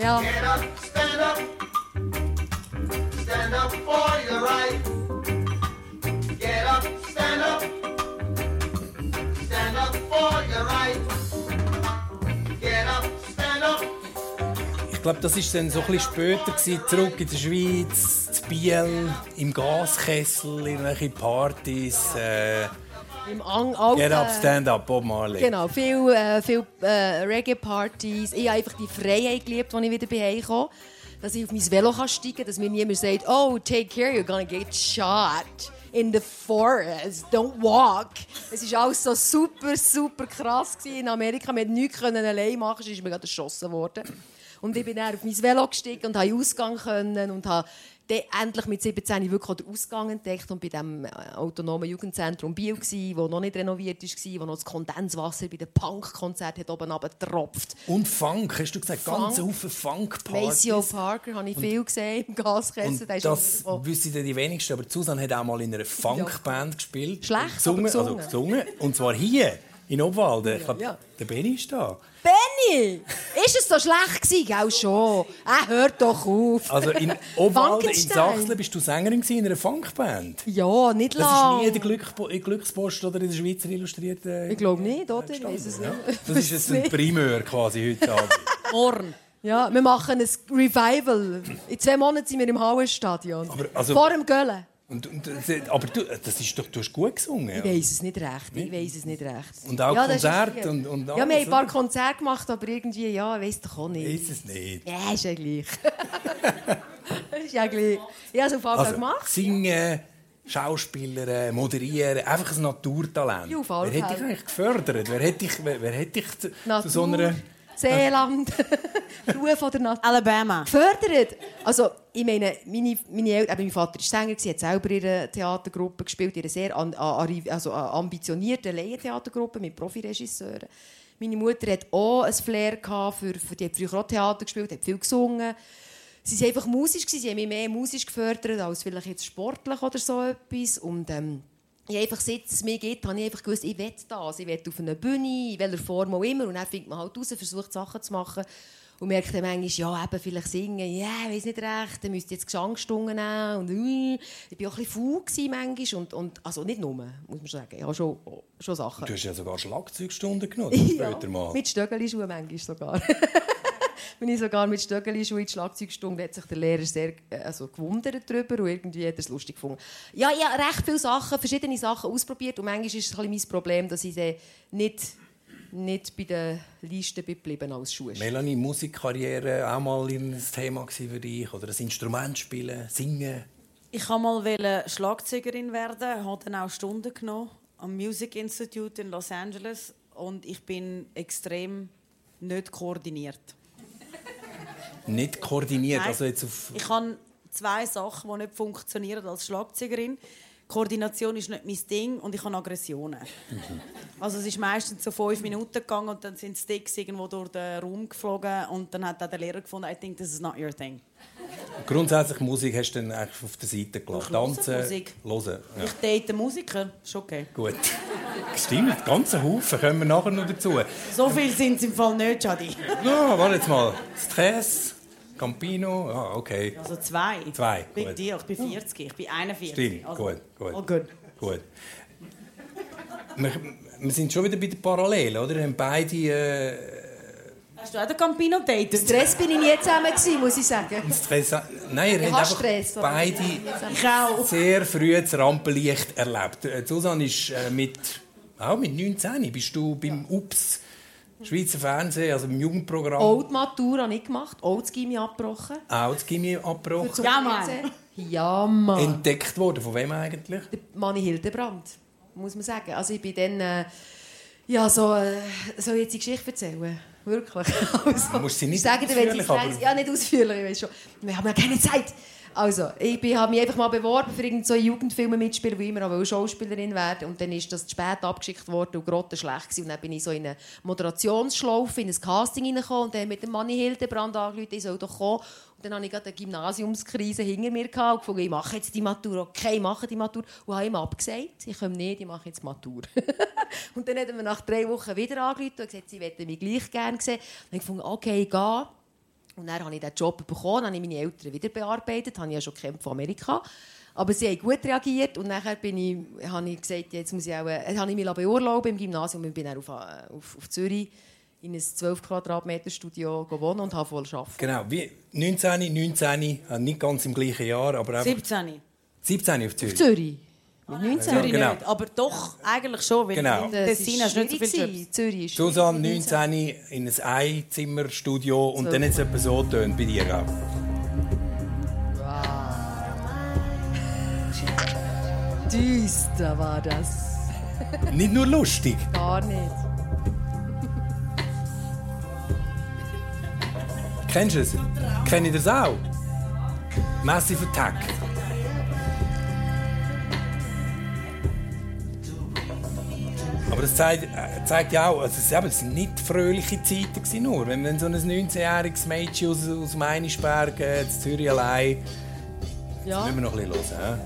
Ja. Get up, stand up. Stand up for your right. Get up, stand up. Stand up for your right. Glaube, das war dann so ein bisschen später, gewesen, zurück in der Schweiz, zu Biel, im Gaskessel, irgendwelche Partys. Äh, Im Ang alten, Get up, stand up, Bob Marley. Genau, viel, äh, viel äh, Reggae-Partys. Ich habe einfach die Freiheit geliebt, als ich wieder bei kam. Dass ich auf mein Velo kann steigen kann, dass mir niemand sagt, oh, take care, you're gonna get shot in the forest, don't walk. Es war alles so super, super krass gewesen in Amerika. Wir konnten nichts allein machen, sonst ist mir gerade erschossen worden. Und ich bin dann auf mein Velo gestiegen und konnte Ausgang können und habe dann endlich mit 17 wirklich den Ausgang entdeckt und bei dem äh, autonomen Jugendzentrum Biel gsi, wo noch nicht renoviert war, wo noch das Kondenswasser bei den Punk-Konzerten hat oben runtergetropft. Und Funk, hast du gesagt, ganz viele Funk-Partys. Maceo Parker habe ich viel gesehen im Gaskessel. Das auch- wissen die wenigsten, aber Susan hat auch mal in einer Funkband gespielt. Schlecht, gesungen, aber Also gesungen. gesungen. Und zwar hier, in Obwalden. Ich ja. Der Benni ist da. Benny! Ist es so schlecht gewesen? Gell, schon. Ah, hört doch auf. Also in Obwalden, in. Sachsen, bist du Sängerin in einer Funkband. Ja, nicht Das ist nie in der Glückspost oder in der Schweizer Illustrierten. Ich glaube nicht, oder? Ich weiß es nicht. Das ist jetzt ein Primeur quasi heute Abend. Morgen. Ja, wir machen ein Revival. In zwei Monaten sind wir im Hallenstadion. Aber, also- Vor dem Göllen. Und, und, aber du, das ist doch, du hast gut gesungen. Ich Ja. weiß es nicht recht. Ich weiß es nicht recht. Und auch ist Konzerte und- und Ja, wir haben alles, ein paar? Konzerte gemacht, aber irgendwie, ja, ich weiß doch auch nicht. Ist es nicht. Ja, ist ja gleich. ist ja gleich. Ich habe es auf Also, gemacht. singen, Schauspielern, moderieren, einfach ein Naturtalent. Ja, auf wer hätte dich eigentlich gefördert? Wer hätte dich, wer, wer hätte dich zu, zu so einer... Seeland, Ruhe von der Natur. Alabama. Gefördert. Also, ich meine, meine, meine Eltern, mein Vater war Sänger, sie hat selber in einer Theatergruppe gespielt, in einer sehr an, also ambitionierten Laientheatergruppe mit Profiregisseuren. Meine Mutter hat auch ein Flair gehabt für, für die hat früher auch Theater gespielt, hat viel gesungen. Sie waren einfach musisch, sie haben mich mehr musisch gefördert als vielleicht jetzt sportlich oder so etwas. Und ähm, ich einfach, seit es mir geht, habe ich einfach gewusst, ich will das. Ich will auf einer Bühne, in welcher Form auch immer. Und dann findet man halt raus, versucht Sachen zu machen. Und merkt dann manchmal, ja, eben vielleicht singen, ja, ich weiß nicht recht, dann müsst ihr jetzt Gesangsstunden nehmen. Und äh, ich war auch ein bisschen faul manchmal. Und, und, also nicht nur, muss man sagen. Ich habe schon, schon Sachen. Du hast ja sogar Schlagzeugstunden genommen, später mal. Mit Stöckelschuhen manchmal sogar. Bin ich sogar mit Stöckelschuhen in die Schlagzeugstunde, hat sich der Lehrer sehr äh, also, gewundert darüber und irgendwie hat er es lustig gefunden. Ja, ich habe recht viele Sachen, verschiedene Sachen ausprobiert und manchmal ist es ein bisschen mein Problem, dass ich nicht, nicht bei der Liste geblieben als Schuh. Melanie, Musikkarriere auch mal ein Thema für dich? Oder ein Instrument spielen, singen? Ich wollte mal Schlagzeugerin werden, habe dann auch Stunden genommen am Music Institute in Los Angeles und ich bin extrem nicht koordiniert. Nicht koordiniert, Nein. also jetzt auf... Ich habe zwei Sachen, die nicht funktionieren als Schlagzeugerin. Koordination ist nicht mein Ding und ich habe Aggressionen. Also es ist meistens so fünf Minuten gegangen und dann sind Sticks irgendwo durch den Raum geflogen und dann hat auch der Lehrer gefunden, I think this is not your thing. Grundsätzlich Musik hast du dann eigentlich auf der Seite gelassen. Tanzen, Musik. hören. Ja. Ich date Musiker, ist okay. Gut. Stimmt, ganze Haufen. Kommen wir nachher noch dazu. So viel sind es im Fall nicht, Jadi. Ja, warte jetzt mal. Stress, Campino, ah, okay. Also zwei. Zwei, Big gut. Deal. Ich bin 40, ich bin 41. Stimmt, also, gut, gut. Oh, gut. Gut. Wir, wir sind schon wieder bei den Parallelen, oder? Wir haben beide äh, Hast du auch den Campino datet? Stress bin ich nie zusammen, gewesen, muss ich sagen. Stress. Nein, ihr habt Stress, beide Ich sehr früh das Rampenlicht erlebt. Äh, Susanne ist äh, mit, auch mit 19 bist du beim UPS, Schweizer Fernsehen, also im Jugendprogramm, Auch die Matur habe ich gemacht, auch das Gimmi abgebrochen. auch das Gimmi abgebrochen. Ja, Mann. Ja, Mann. Entdeckt worden. Von wem eigentlich? Der Manni Hildebrand, muss man sagen. Also ich bin dann... Äh, ja, so... Äh, soll ich jetzt die Geschichte erzählen? Wirklich. Also, Du musst sie nicht ich sage dir, wenn ausführlich, aber- Ja, nicht ausführlich, ich weiß schon. Wir haben ja keine Zeit. Also, ich habe mich einfach mal beworben für irgend so Jugendfilme mitspielen, wo ich immer auch Schauspielerin werden Und dann ist das zu spät abgeschickt worden und grottenschlecht gewesen. Und dann bin ich so in eine Moderationsschlaufe, in ein Casting reingekommen und dann mit dem Manni Hildebrand angerufen, ich soll doch kommen. Und dann hatte ich eine Gymnasiumskrise hinter mir und gefunden, ich mache jetzt die Matur. Okay, ich mache die Matur. Und habe ihm abgesagt, ich komme nicht, ich mache jetzt Matur. und dann haben wir nach drei Wochen wieder angerufen und gesagt, sie möchten mich gleich gerne sehen. Und ich gefunden, okay, ich gehe. Und dann habe ich diesen Job bekommen, dann habe ich meine Eltern wieder bearbeitet, habe ich ja schon gekämpft von Amerika. Aber sie haben gut reagiert und nachher bin ich, habe ich gesagt, jetzt muss ich auch, äh, habe ich mich beurlauben im Gymnasium und bin dann auf, äh, auf, auf Zürich in ein 12 Quadratmeter Studio gewohnt und habe voll arbeiten. Genau, wie 19, 19, äh, nicht ganz im gleichen Jahr, aber einfach 17. 17 auf Zürich. Zürich. Mit 19. Zürich genau. nicht, aber doch eigentlich schon, weil Genau. Tessin hast du nicht so viel Jobs. Zürich ist Susanne, schwierig. 19, in ein Einzimmerstudio und dann es etwa so tönt bei dir auch. Düster war das. Nicht nur lustig. Gar nicht. Kennst du es? Kennt ihr das auch? Massive Attack. Aber das zeigt, äh, zeigt ja auch, also es eben, es sind nicht fröhliche Zeiten gewesen, nur. Wenn man so ein 19-jähriges Mädchen aus, aus Meinisberg, äh, in Zürich allein, Ja. müssen wir noch ein bisschen hören.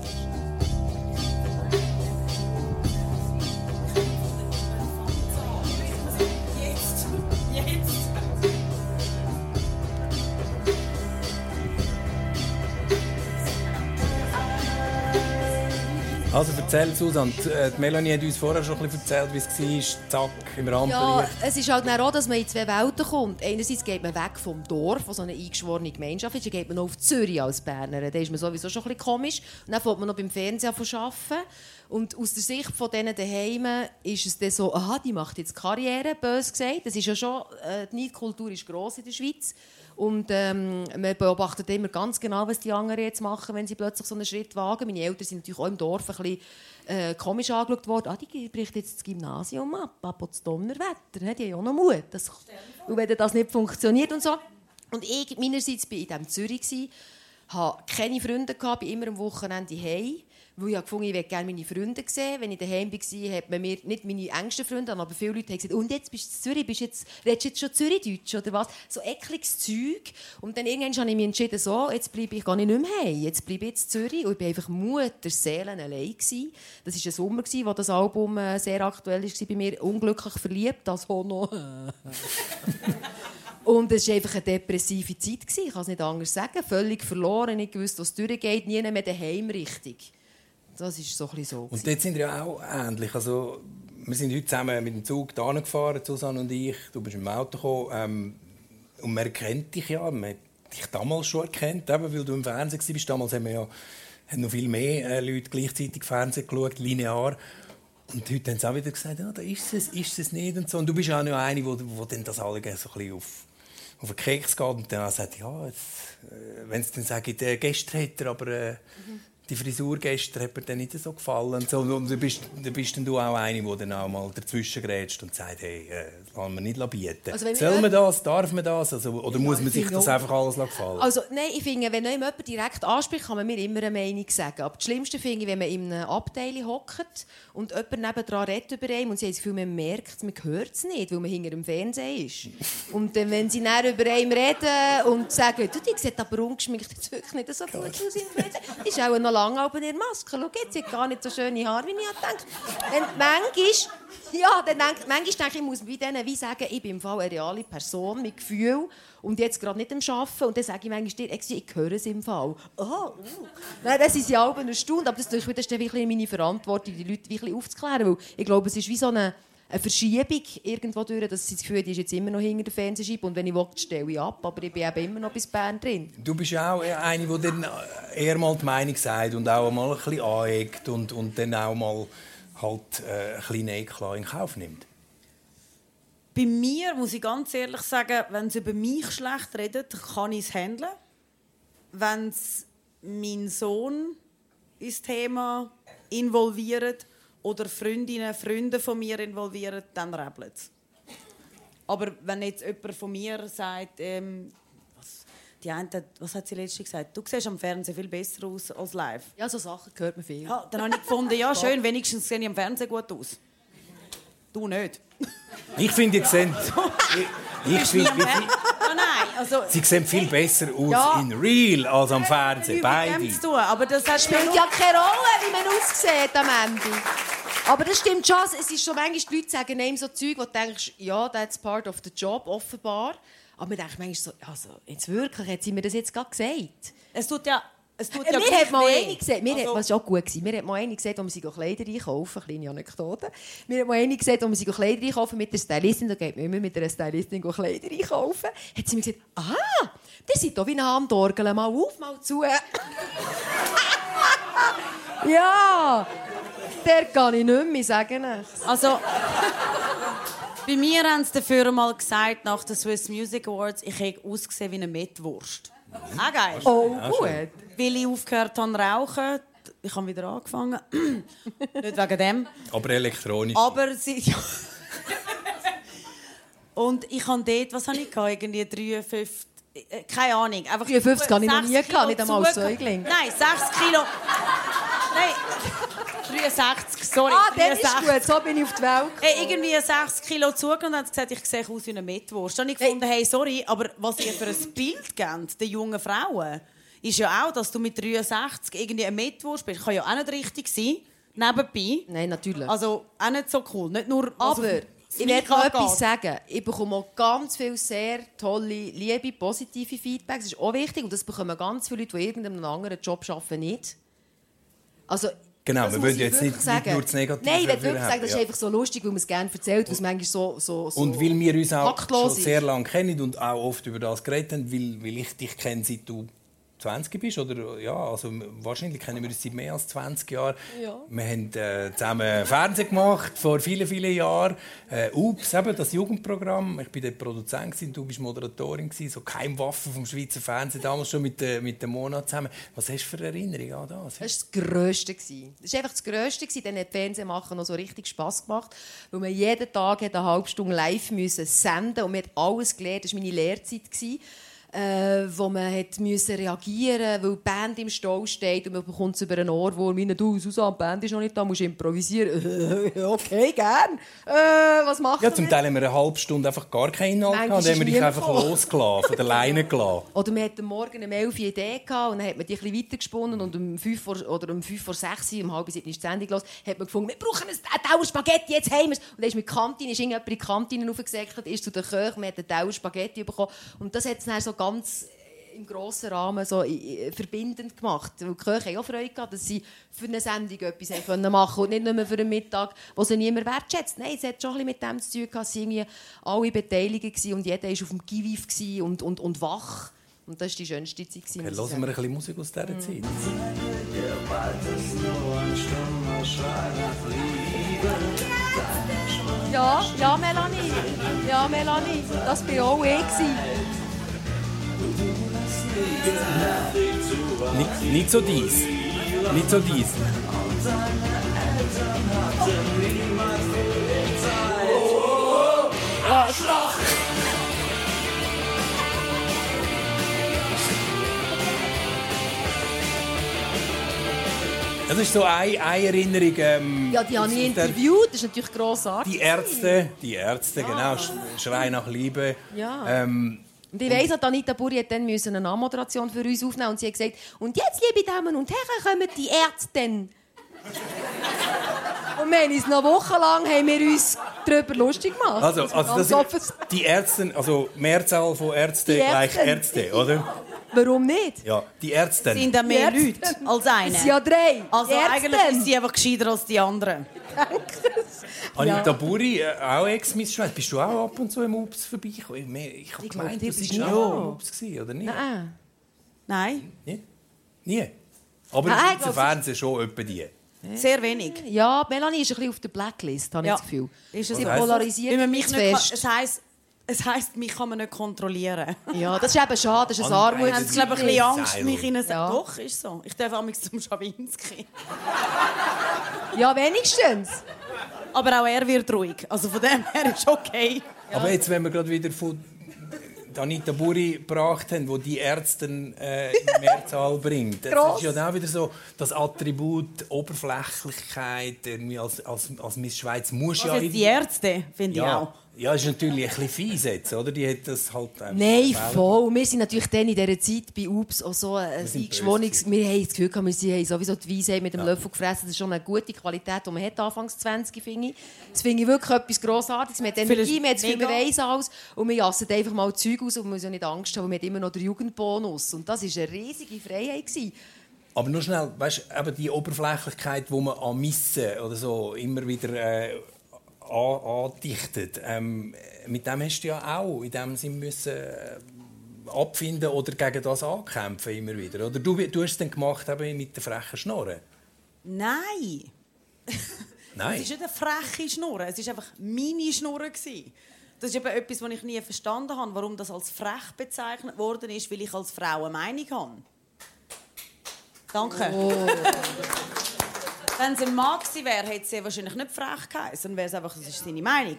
Erzähl, Susanne, äh, die Melanie hat uns vorher schon ein bisschen erzählt, wie es war, zack, im Ja, Rampenlicht. es ist halt auch, dass man in zwei Welten kommt. Einerseits geht man weg vom Dorf, wo so eine eingeschworene Gemeinschaft ist, dann geht man noch auf Zürich als Berner. Da ist man sowieso schon ein bisschen komisch. Und dann fängt man noch beim Fernsehen an zu arbeiten. Und aus der Sicht von denen daheim ist es dann so, aha, die macht jetzt Karriere, bös gesagt. Das ist ja schon, äh, die Neidkultur ist gross in der Schweiz. Und ähm, man beobachtet immer ganz genau, was die anderen jetzt machen, wenn sie plötzlich so einen Schritt wagen. Meine Eltern sind natürlich auch im Dorf ein bisschen äh, komisch angeschaut worden. Ah, die bricht jetzt das Gymnasium ab, ab das Donnerwetter. ne? Die haben ja auch noch Mut. Das, und wenn das nicht funktioniert und so. Und ich meinerseits war in diesem Zürich, hatte keine Freunde, bin immer am Wochenende heim. Weil ich gefunden, ich möchte gerne meine Freunde sehen. Wenn ich daheim war, hat man mir nicht meine engsten Freunde, aber viele Leute haben gesagt, und jetzt bist du in Zürich, bist jetzt, redest du jetzt schon Zürichdeutsch oder was? So ekliges Zeug. Und dann irgendwann habe ich mich entschieden, so, jetzt bleibe ich gar nicht mehr heim. Jetzt bleibe ich in Zürich. Und ich war einfach Mutter, Seelen allein. Gewesen. Das war ein Sommer, gewesen, wo das Album äh, sehr aktuell war bei mir. Unglücklich verliebt, das Hono. Und es war einfach eine depressive Zeit. Ich kann es nicht anders sagen. Völlig verloren, nicht gewusst, was durchgeht, nie mehr daheim richtig. Das ist so ein bisschen so. Und dort sind wir ja auch ähnlich. Also, wir sind heute zusammen mit dem Zug da gefahren, Susanne und ich. Du bist im Auto gekommen. Ähm, und man kennt dich ja. Man hat dich damals schon erkannt, eben, weil du im Fernsehen warst. Damals haben wir ja haben noch viel mehr äh, Leute gleichzeitig Fernsehen geschaut, linear. Und heute haben sie auch wieder gesagt, ja, da ist es, ist es nicht und so. Und du bist auch noch eine, wo, wo dann das alle so ein bisschen auf, auf den Keks geht und dann auch sagt, ja, äh, wenn sie dann sagen, äh, gestern hat er aber äh, die Frisur gestern hat mir dann nicht so gefallen. So, und du bist, du bist dann du auch eine, die dann auch mal dazwischen grätscht und sagt, hey, äh, das kann man nicht bieten. Also Soll man das? Darf man das? Also, oder muss man ich sich das einfach alles gefallen? Also, nein, ich finde, wenn jemand direkt anspricht, kann man mir immer eine Meinung sagen. Aber das Schlimmste finde ich, wenn man in einem Abteil hockt und jemand nebendran redet über einen und sie haben das Gefühl, man merkt es, man hört es nicht, weil man hinter dem Fernsehen ist. Und dann, wenn sie dann über einen reden und sagen, du, die sieht aber ungeschminkt wirklich nicht so gut aus im Fernsehen, ist auch noch lange aber der Maske. Schau jetzt, hat gar nicht so schöne Haare, wie ich gedacht. Manchmal, ja, dann denk, manchmal denke ich, ich muss wie denen wie sagen, ich bin im Fall eine reale Person mit Gefühl und jetzt gerade nicht am Arbeiten. Und dann sage ich manchmal dir, «Excuse, ich höre es im Fall. Oh, uh. Nein, das ist ja auch eine Stunde, aber das, ist wirklich meine Verantwortung, die Leute aufzuklären. Weil ich glaube, es ist wie so eine, eine Verschiebung irgendwo durch, dass sie das Gefühl die ist jetzt immer noch hinter der Fernsehscheibe und wenn ich will, stelle ich ab. Aber ich bin eben immer noch bis Bern drin. Du bist auch eine, die dann eher mal die Meinung sagt und auch mal ein bisschen aneckt und, und dann auch mal halt äh, ein bisschen Eklat in Kauf nimmt. Bei mir muss ich ganz ehrlich sagen, wenn sie über mich schlecht redet, kann ich es handeln. Wenn es mein Sohn ins Thema involviert oder Freundinnen, Freunde von mir involviert, dann rebelt es. Aber wenn jetzt jemand von mir sagt, ähm, was, die eine, was hat sie letztens gesagt? Du siehst am Fernsehen viel besser aus als live. Ja, so Sachen hört man viel. Ja, dann habe ich gefunden, ja schön, wenigstens sehe ich am Fernsehen gut aus. Du nicht. Ich finde, ihr seht, ich, ich finde, nein, also... sie sehen viel besser aus Ja. in real als am Fernsehen. Beide. dem zu tun, aber das hat spielt ja keine Rolle, wie man aussieht am Ende. Aber das stimmt schon. Es ist schon manchmal, die Leute sagen einem so Zeug, wo du denkst, ja, that's part of the job, offenbar. Aber man denkt manchmal so, also, jetzt wirklich, hat sie mir das jetzt gerade gesagt? Es tut ja... Es tut Äh, ja mir hat mal eine gesagt, mir Also- hat, was auch gut gewesen, mir hat mal eine gesagt, wo wir sie Kleider einkaufen, kleine Anekdote. Mir hat mal eine gesagt, wo wir sie Kleider einkaufen mit der Stylistin, da geht man immer mit einer Stylistin Kleider einkaufen. Hat sie mir gesagt, ah, die sind hier wie ein Handorgel, mal auf, mal zu. ja, der kann ich nicht mehr, sagen. Also... Bei mir haben sie dafür mal gesagt, nach den Swiss Music Awards, ich hätte ausgesehen wie eine Mettwurst. Auch geil. Oh, gut. Weil ich aufgehört habe zu rauchen. Ich habe wieder angefangen. Nicht wegen dem. Aber elektronisch. Aber sie... Ja. Und ich habe dort, was habe ich gehabt? Irgendwie 53... äh, Keine Ahnung. Einfach 53 habe ich noch nie sechs gehabt, Kilo nicht einmal als. Säugling. Nein, 6 Kilo. Nein, 63, sorry. Ah, der ist 63. gut, so bin ich auf die Welt Hey, irgendwie 6 Kilo zugenommen und hat gesagt, ich sehe aus wie eine Mettwurst. Dann habe ich gefunden, hey, sorry, aber was ihr für ein Bild gebt, den jungen Frauen, ist ja auch, dass du mit 63 irgendwie eine Mettwurst bist. Kann ja auch nicht richtig sein, nebenbei. Nein, natürlich. Also auch nicht so cool. Nicht nur, was Aber ich werde noch etwas sagen. Ich bekomme auch ganz viele sehr tolle, liebe, positive Feedbacks. Das ist auch wichtig. Und das bekommen ganz viele Leute, die irgendeinen anderen Job arbeiten, nicht. Also, Genau, das wir ich jetzt nicht- nicht nur das Negative Nein, ich will wirklich sagen, das ist ja. einfach so lustig, weil man es gerne erzählt, weil es manchmal so, so, so Und weil wir uns auch schon sehr lange kennen und auch oft über das geredet haben, weil, weil ich dich kenne, seit du 20 bist. Oder, ja, also, wahrscheinlich kennen wir uns seit mehr als 20 Jahren. Ja. Wir haben äh, zusammen Fernsehen gemacht, vor vielen, vielen Jahren. Äh, «Ups», eben das Jugendprogramm. Ich war dort Produzent, gewesen, du bist Moderatorin. Gewesen, so «Keimwaffen» vom Schweizer Fernsehen, damals schon mit, der- mit dem Mona zusammen. Was hast du für Erinnerungen an das? Das war das Grösste. gewesen. Das war einfach das Grösste. gewesen. Dann hat Fernsehen machen noch so richtig Spass gemacht. Weil man jeden Tag eine halbe Stunde live müssen senden und man hat alles gelernt. Das war meine Lehrzeit. gewesen, Äh, wo man hat müssen reagieren weil die Band im Stau steht und man bekommt es über einen Ohrwurm. Wie du, Susanne, die Band ist noch nicht da, musst improvisieren. okay, gern. Äh, was machen Ja, wir? zum Teil haben wir eine halbe Stunde einfach gar keinen Inhalt gehabt. Dann haben wir dich einfach gekommen. losgelassen, von der Leine gelassen. Oder man hat am Morgen um 11 Uhr eine Idee gehabt und dann hat man die ein bisschen weitergesponnen und um 5 vor, oder um 5 vor 6 Uhr, um halb 7 ist die Sendung los, hat man gefunden, wir brauchen einen Dauer Spaghetti, jetzt haben wir es. Und dann ist mit Kantine, ist irgendjemand in die Kantine aufgesäckelt, ist zu den Köchen, man hat einen Dauer Spaghetti bekommen. Und das hat es dann so ganz im grossen Rahmen so verbindend gemacht. Weil die Köche haben auch Freude gehabt, dass sie für eine Sendung etwas können machen und nicht nur für einen Mittag, wo sie niemand wertschätzt. Nein, es hat schon ein bisschen mit dem zu tun gehabt, dass sie irgendwie alle beteiligt waren und jeder war auf dem gewesen und, und, und wach. Und das war die schönste Zeit. gewesen, ich hören wir ein bisschen Musik aus dieser Zeit. Ja, ja, Melanie. Ja, Melanie. Das war auch ich. Nicht, nicht so dies. Nicht so dies. Das ist so eine, eine Erinnerung. Ähm, Ja, die habe ich interviewt, das ist natürlich grossartig. Die Ärzte, die Ärzte, genau, Sch- Schrei nach Liebe. Ja. Ähm, Und ich weiss, Anita Buri hat dann müssen eine Anmoderation für uns aufnehmen und sie hat gesagt, und jetzt, liebe Damen und Herren, kommen die Ärzte. und wir haben uns noch wochenlang haben wir uns darüber lustig gemacht. also, also das ist die Ärzte, also Mehrzahl von Ärzte Die gleich. Ärzte, oder? Warum nicht? Ja, die Ärzte. sind da mehr Die Leute als Es eine. sind ja drei. Also Die Ärzte. eigentlich ist sie einfach gescheiter als die anderen. Anita Buri, äh, auch Ex-Miss Schweiz. Bist du auch ab und zu im Ups vorbeigekommen? Ich, ich habe gemeint, du bist auch nie. im Ups gewesen, oder nicht? Nein. Nein, Nie? Nie? Aber Nein, im ich Schweizer glaub, Fernsehen schon etwa die. sehr wenig. Ja, Melanie ist ein bisschen auf der Blacklist, habe ich Ja. das Gefühl. Ist es Sie polarisiert Weil man mich mich zu nicht kann, fest. es heisst, es heisst, mich kann man nicht kontrollieren. Ja, das ist eben schade, das ist ein Armut. Ich habe glaube ich ein bisschen Angst, mich in Ja. Doch, ist so. Ich darf amigs zum Schawinski. Ja, wenigstens. Aber auch er wird ruhig. Also von dem her ist okay. Aber jetzt, wenn wir gerade wieder von Anita Buri gebracht haben, wo die Ärzte äh, in Mehrzahl bringt. Das Gross. ist ja dann wieder so das Attribut Oberflächlichkeit. Irgendwie als, als, als Miss Schweiz muss ja... Also jetzt die Ärzte, finde ich ja, auch. Ja, ist natürlich ein bisschen fies jetzt, oder? Die hat das halt... einfach Nein, voll. Wir sind natürlich dann in dieser Zeit bei UPS auch so ein sind eingeschworenes... Wir haben das Gefühl, wir sie haben sowieso die Weisheit mit dem Löffel gefressen. Das ist schon eine gute Qualität, die man hat anfangs 20, finde ich. Das finde ich wirklich etwas Grossartiges. Man hat Energie, man hat Gefühl, man weiss alles. Und wir jassen einfach mal Zeug aus und man muss ja nicht Angst haben, weil man hat immer noch den Jugendbonus. Und das war eine riesige Freiheit. Gewesen. Aber nur schnell, weißt du, eben die Oberflächlichkeit, die man an Missen oder so immer wieder äh, andichtet, ähm, mit dem hast du ja auch in dem Sinn müssen äh, abfinden oder gegen das ankämpfen immer wieder. Oder du, du hast es dann gemacht eben mit der frechen Schnorren. Nein. Nein. Es ist nicht eine freche Schnurre, es war einfach meine Schnurre. gewesen. Das ist eben etwas, was ich nie verstanden habe, warum das als frech bezeichnet worden ist, weil ich als Frau eine Meinung habe. Danke. Wenn es ein Mann gewesen wäre, hätte es wahrscheinlich nicht frech geheißen, dann wäre es einfach, das ist seine Meinung.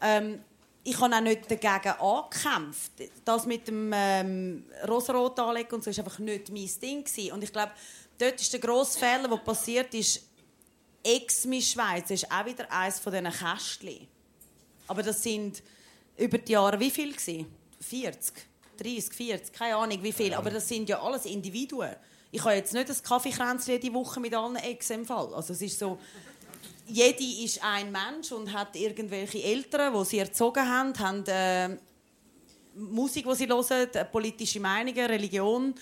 Ähm, ich habe auch nicht dagegen angekämpft. Das mit dem ähm, Rosarot anlegen und so ist einfach nicht mein Ding gewesen. Und ich glaube, dort ist der grosse Fehler, der passiert ist, Ex-Miss Schweiz ist auch wieder eines von diesen Kästchen. Aber das sind über die Jahre wie viel gewesen? 40, 30, 40, keine Ahnung wie viel. Aber das sind ja alles Individuen. Ich habe jetzt nicht ein Kaffeekränzchen die Woche mit allen Ex im Fall. Also es ist so, jede ist ein Mensch und hat irgendwelche Eltern, die sie erzogen haben, haben äh, Musik, die sie hören, äh, politische Meinungen, Religion,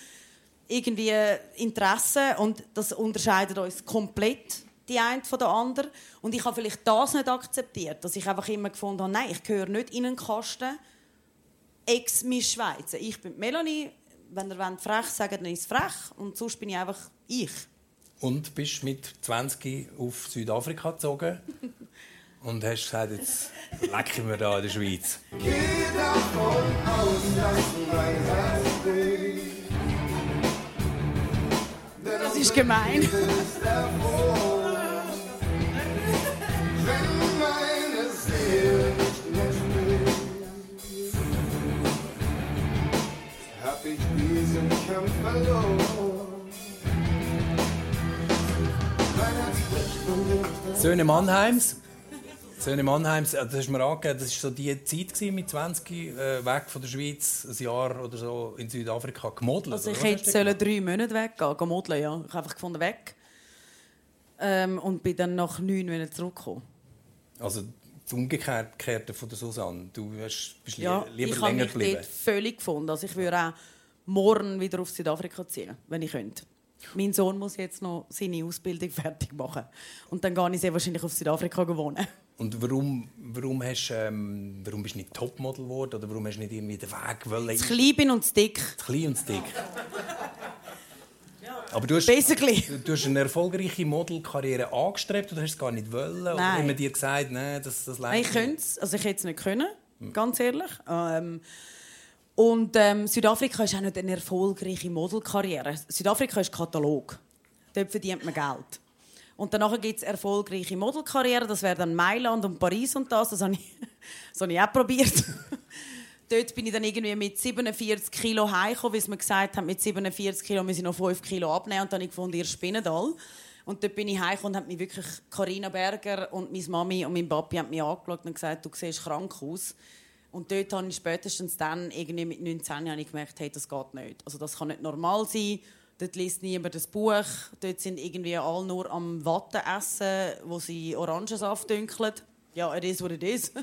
irgendwie Interessen und das unterscheidet uns komplett die eine von der anderen und ich habe vielleicht das nicht akzeptiert, dass ich einfach immer gefunden habe, nein, ich gehöre nicht in einen Kasten ex Miss Schweiz. Ich bin Melanie, wenn ihr wollt, frech sagt, dann ist es frech und sonst bin ich einfach ich. Und bist mit 20 auf Südafrika gezogen und hast gesagt, jetzt lecken wir da in der Schweiz. Geh davon aus, dass mein Herz Das ist gemein. wenn meine Seele diesen Kampf verloren. Söhne Mannheims. Söhne Mannheims, das hast du mir angegeben, das war so die Zeit gewesen, mit 20 äh, weg von der Schweiz, ein Jahr oder so in Südafrika gemodelt. Also ich hätte sollen drei Monate weggehen, gehen modeln, ja. Ich habe einfach gefunden, weg. Ähm, und bin dann nach neun Monaten zurückgekommen. Also das Umgekehrte von der Susanne. Du hast, bist li Ja, lieber ich habe länger mich geblieben. dort völlig gefunden. Also ich würde auch morgen wieder auf Südafrika ziehen, wenn ich könnte. Mein Sohn muss jetzt noch seine Ausbildung fertig machen. Und dann gehe ich sehr wahrscheinlich auf Südafrika wohnen. Und warum, warum, hast, ähm, warum bist du nicht Topmodel geworden? Oder warum hast du nicht irgendwie den Weg wollen? Zu klein bin und zu dick. Klein und dick. Aber du hast, Basically. du, hast eine erfolgreiche Modelkarriere angestrebt oder hast es gar nicht wollen? Oder Nein. haben wir dir gesagt, nein, das, das Nein, ich nicht? könnte es. Also ich hätte es nicht können, ganz ehrlich. Ähm, und ähm, Südafrika ist auch nicht eine erfolgreiche Modelkarriere. Südafrika ist Katalog. Dort verdient man Geld. Und danach gibt es erfolgreiche Modelkarrieren. Das wäre dann Mailand und Paris und das. Das habe ich, das habe ich auch probiert. Dort bin ich dann irgendwie mit 47 Kilo heimgekommen, weil sie mir gesagt haben, mit 47 Kilo müssen noch 5 Kilo abnehmen. Und dann habe ich gefunden, ihr spinnt alle. Und dort bin ich heimgekommen und hat mich wirklich Carina Berger und meine Mami und mein Papi haben mich angeschaut und gesagt, du siehst krank aus. Und dort habe ich spätestens dann, irgendwie mit 19, habe ich gemerkt, hey, das geht nicht. Also das kann nicht normal sein. Dort liest niemand das Buch. Dort sind irgendwie alle nur am Watte essen, wo sie Orangensaft dünkeln. Ja, it is what it is.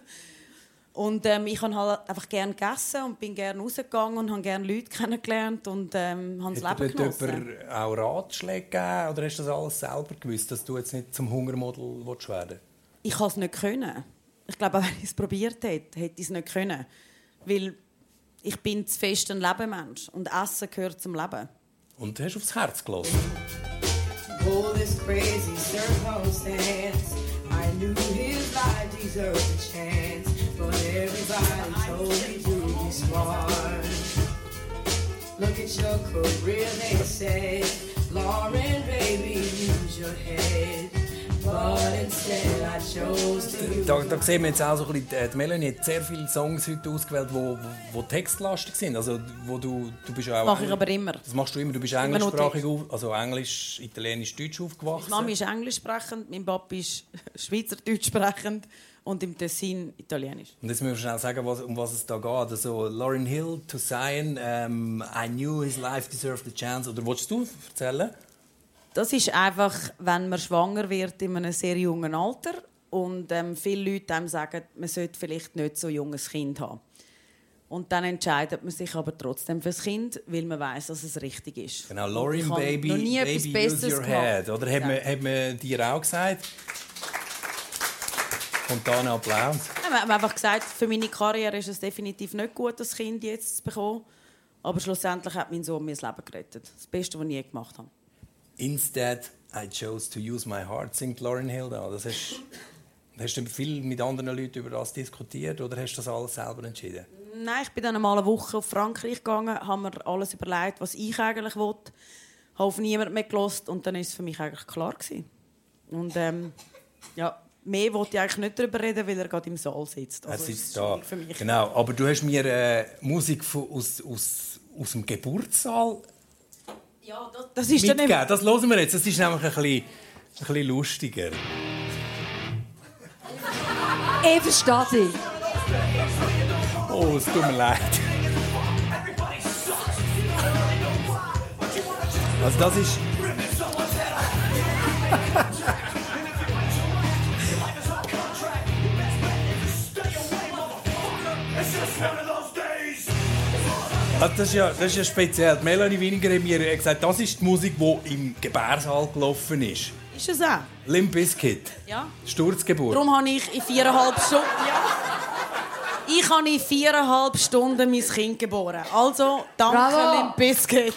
Und ähm, ich habe halt einfach gerne gegessen und bin gerne rausgegangen und habe gerne Leute kennengelernt und ähm, habe das Hat Leben dir genossen. jemand auch Ratschläge gegeben oder hast du das alles selber gewusst, dass du jetzt nicht zum Hungermodel willst werden Ich kann es nicht können. Ich glaube, auch wenn ich es probiert hätte, hätte ich es nicht können. Weil ich bin zu fest ein Lebemensch und Essen gehört zum Leben. Und du hast aufs Herz gelassen. Oh, this crazy circumstance. I knew his life deserved a chance, but everybody told me to be smart. Look at your career, they say. Lauren, baby, use your head. Da, da sehen wir jetzt auch so ein bisschen, äh, die Melanie hat sehr viele Songs heute ausgewählt, die wo, wo textlastig sind. Also, wo du, du bist auch... Das mache ich aber immer. Das machst du immer. Du bist englischsprachig, also Englisch, Italienisch, Deutsch aufgewachsen. Meine Mami ist Englisch sprechend, mein Papi ist Schweizerdeutsch sprechend und im Tessin Italienisch. Und jetzt müssen wir schnell sagen, was, um was es da geht. Also, Lauryn Hill, To Zion, ähm, I knew his life deserved a chance. Oder willst du erzählen? Das ist einfach, wenn man schwanger wird in einem sehr jungen Alter und ähm, viele Leute einem sagen, man sollte vielleicht nicht so ein junges Kind haben. Und dann entscheidet man sich aber trotzdem fürs Kind, weil man weiß, dass es richtig ist. Genau, Lauren Baby, noch nie etwas Baby use Besseres your head. Oder hat, Ja. man, hat man dir auch gesagt? Spontaner Applaus. Ja, Wir haben einfach gesagt, für meine Karriere ist es definitiv nicht gut, das Kind jetzt zu bekommen. Aber schlussendlich hat mein Sohn mir das Leben gerettet. Das Beste, was ich je gemacht habe. Instead, I chose to use my heart, singt Lauren Hill da. Das hast, hast du viel mit anderen Leuten über das diskutiert oder hast du das alles selber entschieden? Nein, ich bin dann einmal eine Woche auf Frankreich gegangen, habe mir alles überlegt, was ich eigentlich will. Habe auf niemanden mehr gelost und dann ist es für mich eigentlich klar gewesen. Und ähm, ja, mehr wollte ich eigentlich nicht darüber reden, weil er gerade im Saal sitzt. Er Also es sitzt ist da. schwierig für mich. Genau, aber du hast mir äh, Musik von, aus, aus, aus dem Geburtssaal Ja, das, das ist dann mitgegeben. eben, Das hören wir jetzt. Das ist nämlich ein bisschen, ein bisschen lustiger. Ich verstehe dich. Oh, es tut mir leid. Also das ist... Also das, ist ja, das ist ja speziell. Die Melanie Winiger hat mir gesagt, das ist die Musik, die im Gebärsaal gelaufen ist. ist es auch. Limp Bizkit, Ja. Sturzgeburt. Darum habe ich in viereinhalb Stunden... Ja. Ich habe in viereinhalb Stunden mein Kind geboren. Also, danke, Bravo. Limp Bizkit.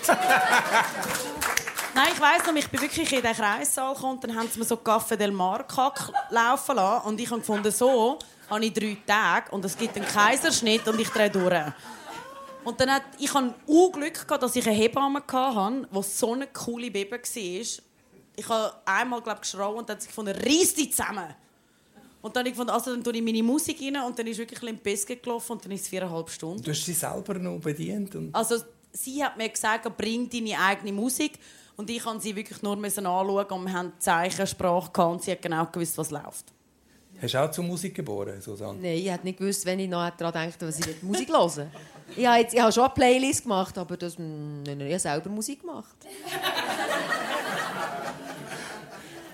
Nein, ich weiss noch, ich bin wirklich in den Kreissaal gekommen und dann haben sie mir so Café del Mar laufen lassen. Und ich habe gefunden, so habe ich drei Tage und es gibt einen Kaiserschnitt und ich drehe durch. Und dann hat, ich hatte Glück, gehabt, dass ich eine Hebamme hatte, die so eine coole Baby war. Ich habe einmal glaub, und dann hat sie gefunden, reiss dich zusammen. Und dann habe ich gefunden, also dann tue ich meine Musik rein und dann ist wirklich ein Biscuit gelaufen und dann ist es viereinhalb Stunden. Du hast sie selber noch bedient. Und Also sie hat mir gesagt, bring deine eigene Musik. Und ich musste sie wirklich nur müssen anschauen und wir haben Zeichensprache gehabt und sie hat genau gewusst, was läuft. hast du auch zur Musik geboren, Susanne? Nein, ich hätte nicht gewusst, wenn ich noch daran denke, was ich mit Musik höre. Habe, jetzt, ich habe schon eine Playlist gemacht, aber das, nein, nein, ich habe selber Musik gemacht.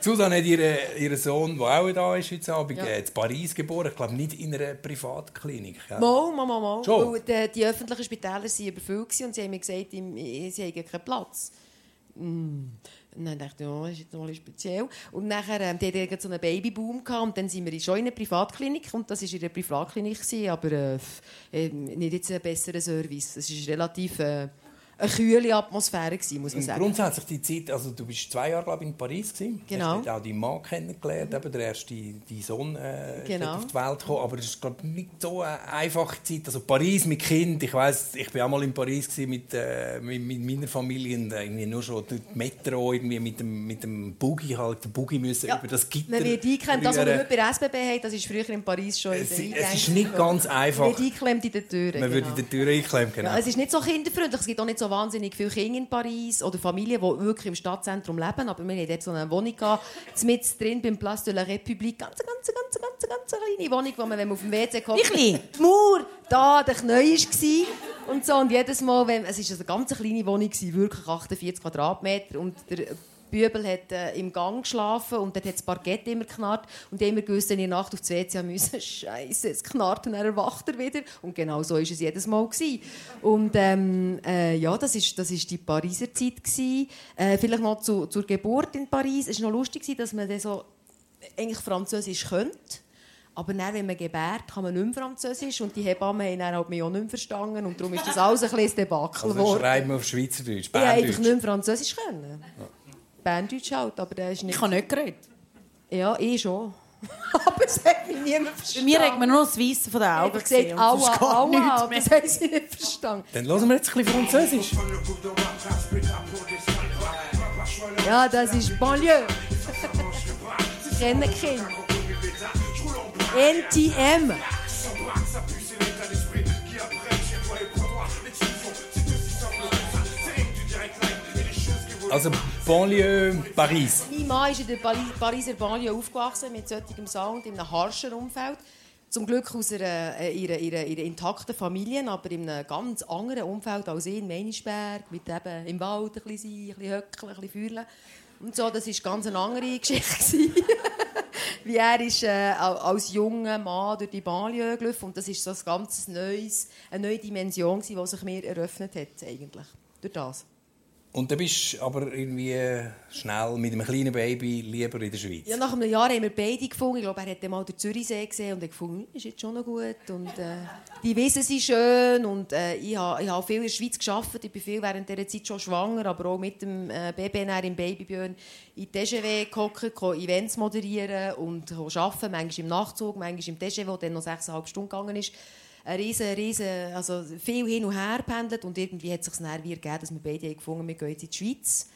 Susanne hat ihren, ihren Sohn, der auch da ist heute Abend, Ja. äh, in Paris geboren. Ich glaube, nicht in einer Privatklinik. gell? Mal, mal, mal, mal. Schon? Weil die, die öffentlichen Spitäler waren überfüllt und sie haben mir gesagt, sie haben keinen Platz. Mm. Und dann dachte ich, ja, das ist jetzt bisschen speziell. Und nachher ähm, die hatten so einen Babyboom gehabt, und dann sind wir schon in einer Privatklinik und das war in einer Privatklinik, aber äh, f- äh, nicht jetzt ein besserer Service. Es ist relativ... Äh, eine kühle Atmosphäre gewesen, muss man sagen. grundsätzlich die Zeit, also du bist zwei Jahre glaub, ich, in Paris gewesen. Genau. Hast auch deinen Mann kennengelernt, eben der erste die Sohn äh, Genau. auf die Welt gekommen. Aber es ist glaub, nicht so eine einfache Zeit. Also Paris mit Kind, ich weiß, ich bin auch mal in Paris gewesen mit, äh, mit, mit meiner Familie und irgendwie nur schon die Metro irgendwie mit dem mit dem Buggy halt, den Buggy müssen Ja, über das Gitter. Man wird eingeklemmt. Das, was wir heute bei der SBB haben, das ist früher in Paris schon in es, der es ist nicht ganz Man einfach. wird eingeklemmt in den Türen. Man würde genau. in der Tür einklemmen, genau. Ja, es ist nicht so kinderfreundlich. Es gibt auch nicht so wahnsinnig viele Kinder in Paris oder Familien, die wirklich im Stadtzentrum leben. Aber wir hatten dort so eine Wohnung, gehabt, mit drin beim Place de la République. Ganz, ganz, ganz, ganz, ganz kleine Wohnung, wo man, wenn man auf dem WC kommt, die Mauer da der Knäu war. Und so. Und jedes Mal, wenn, es war eine ganz kleine Wohnung, wirklich 48 Quadratmeter. Und der Bübel hat äh, im Gang geschlafen und dort hat das Parkett immer geknarrt. Und ich immer gewusst, wenn ich in der Nacht auf das WC müssen, Scheiße, es knarrt und dann erwacht er wieder. Und genau so war es jedes Mal. Gewesen. Und ähm, äh, ja, das ist, das ist die Pariser Zeit. Gewesen. Äh, vielleicht noch zu, zur Geburt in Paris. Es war noch lustig, gewesen, dass man dann so eigentlich Französisch könnte. Aber dann, wenn man gebärt, kann man nicht mehr Französisch. Und die Hebammen haben dann halt mich auch nicht mehr verstanden. Und darum ist das alles ein bisschen ein Debakel Also geworden. schreiben wir auf Schweizerdeutsch, Ich habe einfach Berndeutsch. nicht mehr Französisch können. Berndeutsch halt, aber der ist nicht... Ich habe nicht geredet. Ja, ich schon. aber es hat mich niemand Bei verstanden. mir hat man nur das Weiße von den Ich Augen gesagt, gesehen. und aua, aua, mehr. das haben sie nicht verstanden. Dann hören wir jetzt ein bisschen Französisch. Ja, das ist Banlieue. Kennen Kinder. NTM. Also Banlieue Paris. Mein Mann ist in der Pari- Pariser Banlieue aufgewachsen mit solchem Sound in einem harschen Umfeld. Zum Glück aus einer, ihrer, ihrer, ihrer intakten Familie, aber in einem ganz anderen Umfeld als ich in Meinisberg, mit eben im Wald ein bisschen sein, ein bisschen höckeln, ein bisschen feuerlen. Und so, das war ganz eine andere Geschichte. Wie er ist äh, als junger Mann durch die Banlieue gelaufen und das ist so ein ganz neues, eine neue Dimension, die sich mir eröffnet hat, eigentlich. Durch das. Und dann bist du aber irgendwie schnell mit einem kleinen Baby lieber in der Schweiz. Ja, nach einem Jahr haben wir beide gefunden. Ich glaube, er hat mal den Zürichsee gesehen und hat gefunden, «Hm, ist jetzt schon noch gut. Und, äh, die Wiesen sind schön und äh, ich habe ich hab viel in der Schweiz gearbeitet. Ich bin viel während dieser Zeit schon schwanger, aber auch mit dem äh, Baby im Babybjörn in TGW ko Events moderieren und arbeiten, manchmal im Nachtzug, manchmal im TGW, der dann noch sechseinhalb Stunden gegangen ist. Ein riesen, riesen, also viel hin und her pendelt und irgendwie hat es sich dann wie ergeben, dass wir beide haben gefunden wir gehen jetzt in die Schweiz.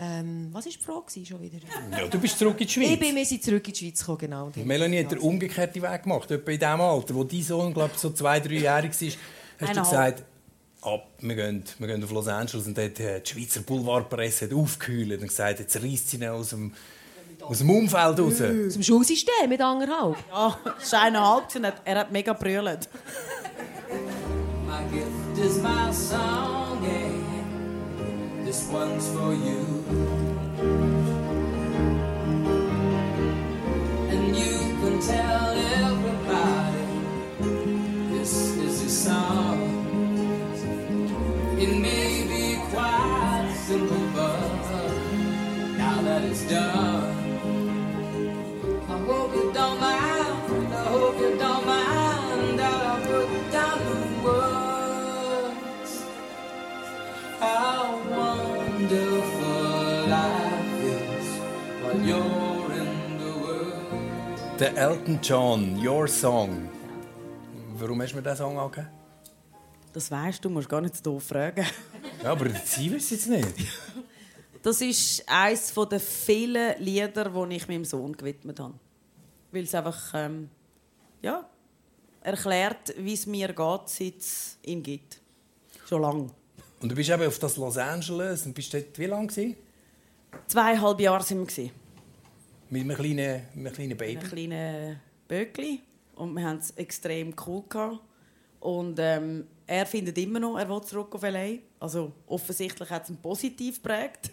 Ähm, was war die Frage schon wieder? Ja, du bist zurück in die Schweiz. Ich bin, wir sind zurück in die Schweiz gekommen, genau. Und haben- Melanie hat den umgekehrten Weg gemacht. Etwa in dem Alter, wo dein Sohn glaub, so zwei, dreijährig war, hast du gesagt, ab, wir, gehen, wir gehen auf Los Angeles und dort äh, die Schweizer Boulevardpresse hat aufgekühlt und gesagt, jetzt reißt sie ihn aus dem, aus dem Umfeld raus. Aus dem Schulsystem mit anderthalb. Ja, es war eineinhalb. Er hat mega brüllt. My gift is my song, and this one's for you. And you can tell everybody this is your song. It may be quite simple, but now that it's done, hope you don't mind. I hope you don't mind that I down the words. How wonderful life is while you're in the world. Der Elton John, Your Song. Warum hast du mir diesen Song angegeben? Das weißt du, musst gar nicht so doof fragen. Ja, aber sie weiß es jetzt nicht. Das ist eines der vielen Lieder, die ich meinem Sohn gewidmet habe. Weil es einfach ähm, ja, erklärt, wie es mir geht, seit es ihn gibt. Schon lange. Und du bist eben auf das Los Angeles und bist dort wie lange gewesen? Zweieinhalb Jahre waren wir. gewesen. Mit einem kleinen, mit einem kleinen Ein Baby. kleines Böckli. Und wir haben es extrem cool. Gehabt. Und ähm, er findet immer noch, er will zurück auf L.A. Also offensichtlich hat es ihn positiv geprägt.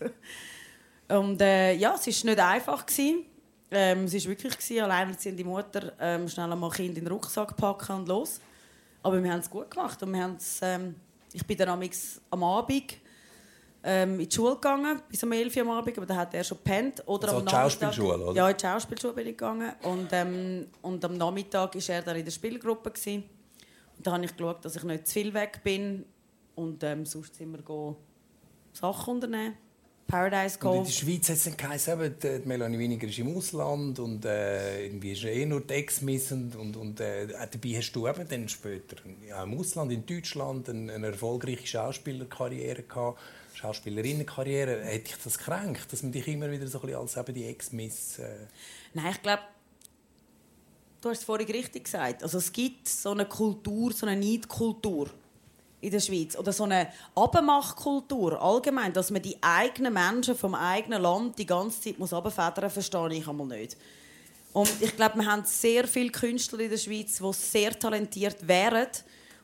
Und äh, ja, es war nicht einfach. Gewesen. Ähm, es war wirklich gewesen, alleinerziehende Mutter, ähm, schnell einmal Kind in den Rucksack packen und los. Aber wir haben es gut gemacht. Und wir haben's, ähm, ich bin dann am Abend ähm, in die Schule gegangen, bis um 11 Uhr am Abend, aber da hat er schon gepennt. Oder Also am Nachmittag- Schauspielschule, oder? Ja, in die Schauspielschule bin ich gegangen. Und, ähm, und am Nachmittag war er dann in der Spielgruppe. Gewesen. Und da habe ich geschaut, dass ich nicht zu viel weg bin, Und ähm, sonst sind wir Sachen unternehmen. Paradise Und in der Schweiz hat es dann geheißen, eben, die Melanie Winiger ist im Ausland und äh, irgendwie ist eh nur die Ex-Miss und, und, und äh, dabei hast du eben dann später ja, im Ausland, in Deutschland, eine, eine erfolgreiche Schauspielerkarriere gehabt, Schauspielerinnenkarriere. Hätte dich das gekränkt, dass man dich immer wieder so ein bisschen als eben die Ex-Miss... Äh, Nein, ich glaube, du hast es vorhin richtig gesagt. Also es gibt so eine Kultur, so eine Neidkultur in der Schweiz. Oder so eine Abmachkultur allgemein, dass man die eigenen Menschen vom eigenen Land die ganze Zeit muss abfedern, verstehe ich einmal nicht. Und ich glaube, wir haben sehr viele Künstler in der Schweiz, die sehr talentiert wären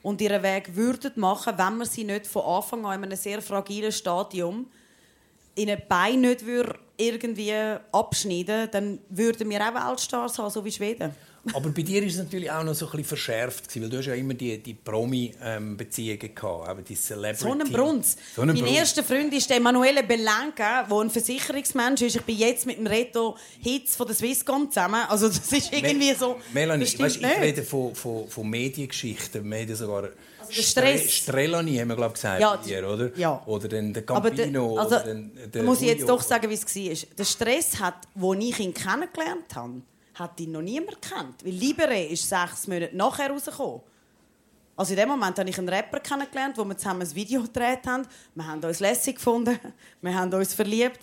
und ihren Weg würden machen, wenn man sie nicht von Anfang an in einem sehr fragilen Stadium in ein Bein nicht würde irgendwie abschneiden dann würden wir auch Weltstars haben, so wie Schweden. Aber bei dir ist es natürlich auch noch so ein bisschen verschärft, gewesen, weil du hast ja immer die, die Promi-Beziehungen gehabt, eben die Celebrity. So ein Brunz. So ein mein Brunz. erster Freund ist Emanuele Belenka, der ein Versicherungsmensch ist. Ich bin jetzt mit dem Reto Hitz von der Swisscom zusammen. Also das ist irgendwie so... Melanie, weißt, ich nicht. rede von, von, von Mediengeschichten. Wir haben sogar der Stress. Strelani haben wir glaube gesagt Ja, bei dir, oder? ja. Oder dann der Aber Campino. der, also, oder dann, der muss ich jetzt Julio. doch sagen, wie es war. Der Stress, hat, wo ich ihn kennengelernt habe, hat ihn noch niemand kennt. Weil Libere ist sechs Monate nachher rausgekommen. Also in dem Moment habe ich einen Rapper kennengelernt, wo wir zusammen ein Video gedreht haben. Wir haben uns lässig gefunden, wir haben uns verliebt.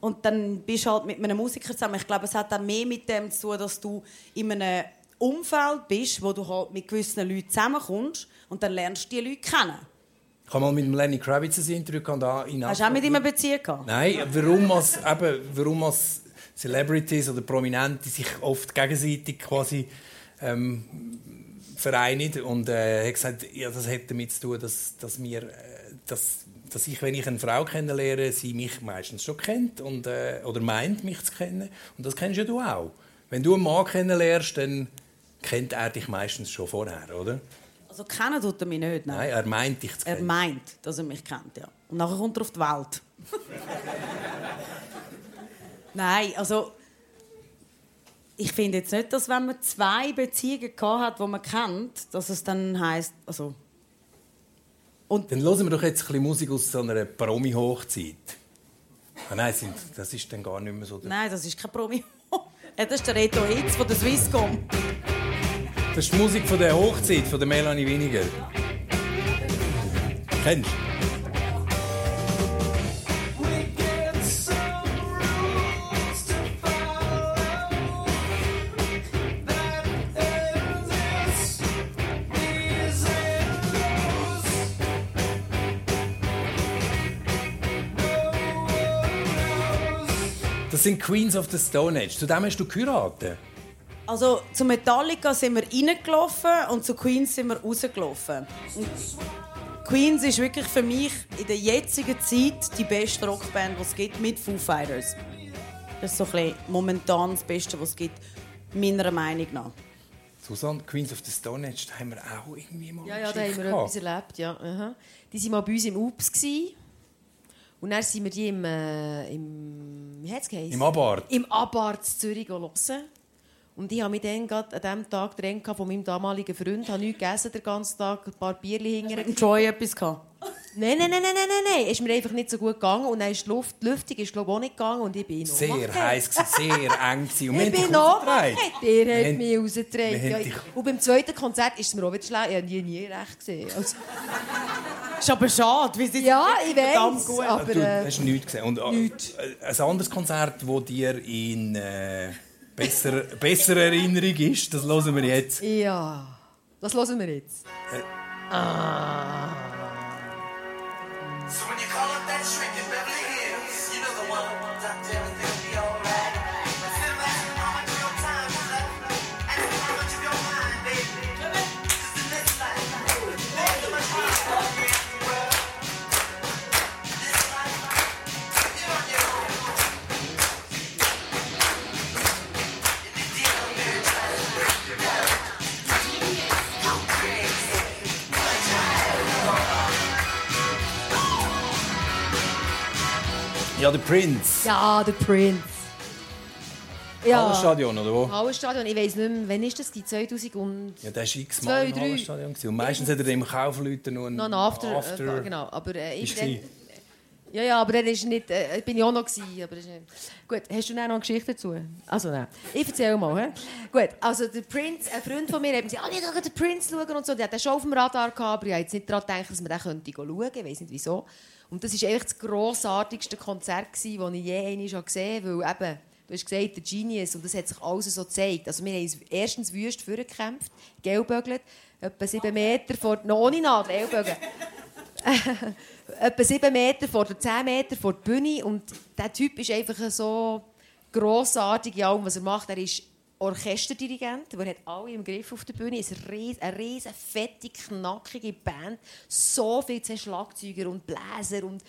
Und dann bist du halt mit einem Musiker zusammen. Ich glaube, es hat auch mehr mit dem zu tun, dass du in einem Umfeld bist, wo du halt mit gewissen Leuten zusammenkommst und dann lernst du die Leute kennen. Ich habe mal mit Lenny Kravitz ein Interview gehabt, da in Hast du auch mit ihm eine Beziehung gehabt? Nein, warum als, eben, warum als Celebrities oder Prominente sich oft gegenseitig quasi ähm, vereinigen. Und äh, er hat gesagt, ja, das hat damit zu tun, dass, dass, wir, äh, dass, dass ich, wenn ich eine Frau kennenlerne, sie mich meistens schon kennt und, äh, oder meint, mich zu kennen. Und das kennst ja du auch. Wenn du einen Mann kennenlernst, dann kennt er dich meistens schon vorher, oder? Also kennen tut er mich nicht, nein. Nein, er meint dich zu Er kennen. meint, dass er mich kennt, ja. Und nachher kommt er auf die Welt. nein, also... Ich finde jetzt nicht, dass wenn man zwei Beziehungen gehabt hat, die man kennt, dass es dann heisst, also... Und Dann hören wir doch jetzt ein bisschen Musik aus so einer Promi-Hochzeit. Ah, nein, das ist dann gar nicht mehr so. Der nein, das ist kein Promi. Ja, das ist der Reto Hitz von der Swisscom. Das ist die Musik von der Hochzeit von der Melanie Winiger. Kennst du? Das sind Queens of the Stone Age. Zu dem hast du geheiratet. Also zu Metallica sind wir reingelaufen und zu Queens sind wir rausgelaufen. Und Queens ist wirklich für mich in der jetzigen Zeit die beste Rockband, die es gibt, mit Foo Fighters. Das ist so ein bisschen momentan das Beste, was es gibt, meiner Meinung nach. Susanne, Queens of the Stone Age, da haben wir auch irgendwie mal Ja, ja, da haben wir etwas erlebt, ja. Aha. Die waren mal bei uns im UPS. Gewesen. Und dann sind wir die im, äh, im wie hat's geheißen? Im Abart. Im Abart in Zürich hören. Und ich habe mich dann gerade an diesem Tag getrennt von meinem damaligen Freund. Ich habe nichts gegessen den ganzen Tag, ein paar Bierchen hinterher. Mit Joy etwas gehabt. Nein, nein, nein, nein, nein, nein, nein. Es ist mir einfach nicht so gut gegangen. Und dann ist die Luft, die Lüftung ist, glaube ich, auch nicht gegangen. Und ich bin noch Sehr heiß, sehr eng. Und Ich bin noch rausgetragen. Der hat mich haben Ja, und beim zweiten Konzert ist es mir auch wieder schlecht. Ich habe nie, nie recht gesehen. Also, Ist aber schade, wie sie ja, ich weiß. gut. Aber Du äh, hast nichts gesehen. Und äh, nichts. ein anderes Konzert, das dir in äh, besser, besserer Erinnerung ist, das hören wir jetzt. ja, das hören wir jetzt. So Ja, der Prince. Ja, der Prince. Ja. Hallenstadion, oder wo? Hallenstadion, ich weiß nicht mehr, wann ist das? gewesen? 2000 und Ja, der war x Zwei, Mal im. Hallenstadion. Und meistens hat er dem Kaufleuten nur einen noch ein After. After Äh, genau, aber äh, ich, dann, ja, ja, aber dann ist nicht, äh, bin ich auch noch gewesen, aber ist nicht. Gut, hast du noch eine Geschichte dazu? Also nein, ich erzähle mal. He? Gut, also der Prince, ein Freund von mir, hat gesagt, ah, ich gehe den Prince schauen und so. Der hat den schon auf dem Radar gehabt, aber ich habe jetzt nicht daran gedacht, dass man den könnte schauen könnte. Ich weiß nicht wieso. Und das war das grossartigste Konzert, das ich je gesehen habe, weil eben, du hast gesagt, der Genius, und das hat sich alles so gezeigt. Also wir haben erstens wüst vorgekämpft, gelbögelt, etwa sieben Meter vor, noch Nadel, Ellbogen. etwa sieben Meter vor der zehn Meter vor der Bühne und der Typ ist einfach so grossartig in allem, was er macht. Er ist Orchesterdirigent, der hat alle im Griff auf der Bühne. Ist eine riesen, fette, knackige Band. So viele Schlagzeuger und Bläser und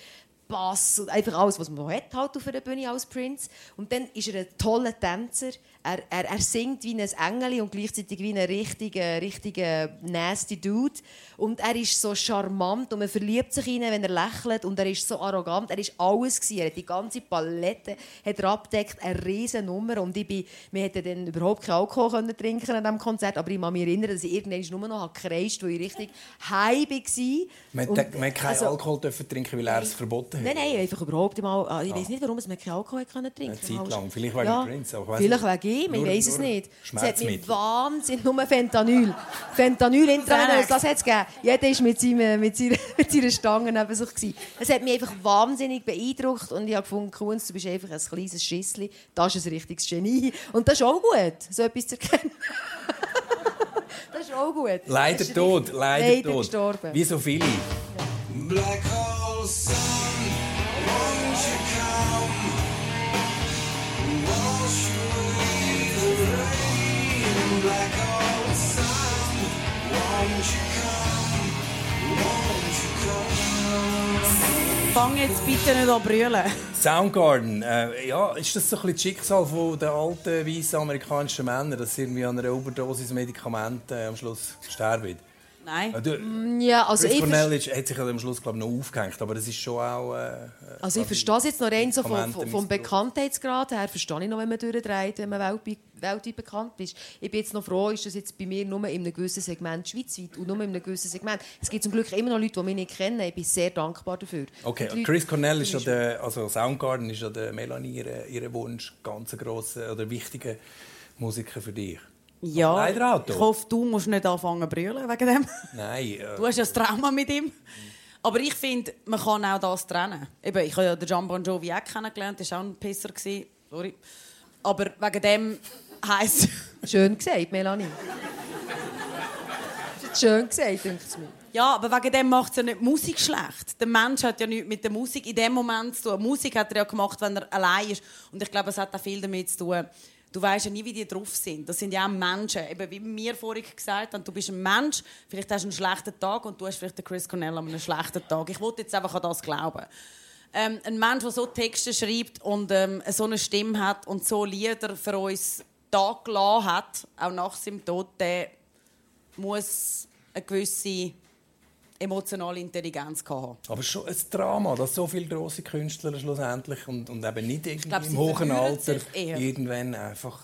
Bass und einfach alles, was man hat halt auf einer Bühne als Prince. Und dann ist er ein toller Tänzer. Er, er, er singt wie ein Engel und gleichzeitig wie ein richtiger, richtiger nasty Dude. Und er ist so charmant und man verliebt sich in ihn, wenn er lächelt. Und er ist so arrogant. Er ist alles gewesen. Er hat die ganze Palette hat er abdeckt. Eine riesen Nummer. Und ich bin, wir hätten dann überhaupt keinen Alkohol können trinken an diesem Konzert. Aber ich kann mich erinnern, dass ich irgendwann nur noch gekreischt habe, weil ich richtig high war. Man, Und- man hat keinen also- Alkohol dürfen trinken, weil er es verboten hat. Nein, nein, einfach überhaupt mal. ah, Ich weiß nicht, warum man keinen Alkohol können trinken Eine Zeit lang. Vielleicht wegen ja, Prince, Vielleicht wegen ihm, ich weiß es nicht. Es hat mich wahnsinnig. Nur Fentanyl. Fentanyl intravenös, das hat es gegeben. Jeder war mit, seinem, mit, seiner, mit seiner Stange neben sich. Gewesen. Es hat mich einfach wahnsinnig beeindruckt und ich habe gefunden, Kunz, du bist einfach ein kleines Schissli. Das ist ein richtiges Genie. Und das ist auch gut, so etwas zu erkennen. das ist auch gut. Leider tot, richtig- leider, leider tot. gestorben. Wie so viele. Black hole sun, won't you come? Wash away Fang jetzt bitte nicht an brüllen. Soundgarden, äh, ja, ist das so ein bisschen das Schicksal der alten weißen amerikanischen Männer, dass sie irgendwie an einer Überdosis Medikamenten äh, am Schluss sterben? Nein. Äh, du, Ja, also Chris Cornell ist, hat sich am Schluss glaub, noch aufgehängt, aber das ist schon auch... Äh, Also ich verstehe es jetzt noch rein so vom, vom. Bekanntheitsgrad her, verstehe ich noch, wenn man durchdreht, wenn man weltweit, weltweit bekannt ist. Ich bin jetzt noch froh, ist das jetzt bei mir nur in einem gewissen Segment schweizweit und nur in einem gewissen Segment. Es gibt zum Glück immer noch Leute, die mich nicht kennen. Ich bin sehr dankbar dafür. Okay, Und die Chris Leute- Cornell ist ja der, also Soundgarden ist ja der Melanie ihr, ihr Wunsch, ganz ein grosser oder wichtiger Musiker für dich. Ja, ich hoffe, du musst nicht anfangen zu brüllen wegen dem. Nein, äh, Du hast ja das Trauma mit ihm. Aber ich finde, man kann auch das trennen. Eben, ich habe ja den Gian Bon Jovi auch kennengelernt, der war auch ein Pisser. Sorry. Aber wegen dem heisst Schön gesagt, Melanie. Das Schön gesagt, denke ich mir. Ja, aber wegen dem macht es ja nicht die Musik schlecht. Der Mensch hat ja nichts mit der Musik in dem Moment zu tun. Musik hat er ja gemacht, wenn er allein ist. Und ich glaube, es hat auch viel damit zu tun. Du weißt ja nie, wie die drauf sind. Das sind ja auch Menschen. Eben wie mir vorhin gesagt haben, du bist ein Mensch, vielleicht hast du einen schlechten Tag und du hast vielleicht den Chris Cornell an einem schlechten Tag. Ich wollte jetzt einfach an das glauben. Ähm, ein Mensch, der so Texte schreibt und ähm, so eine Stimme hat und so Lieder für uns da gelassen hat, auch nach seinem Tod, der muss eine gewisse emotionale Intelligenz haben. aber schon ein Drama, dass so viele grosse Künstler schlussendlich und, und eben nicht irgendwie glaub, im hohen Alter irgendwann einfach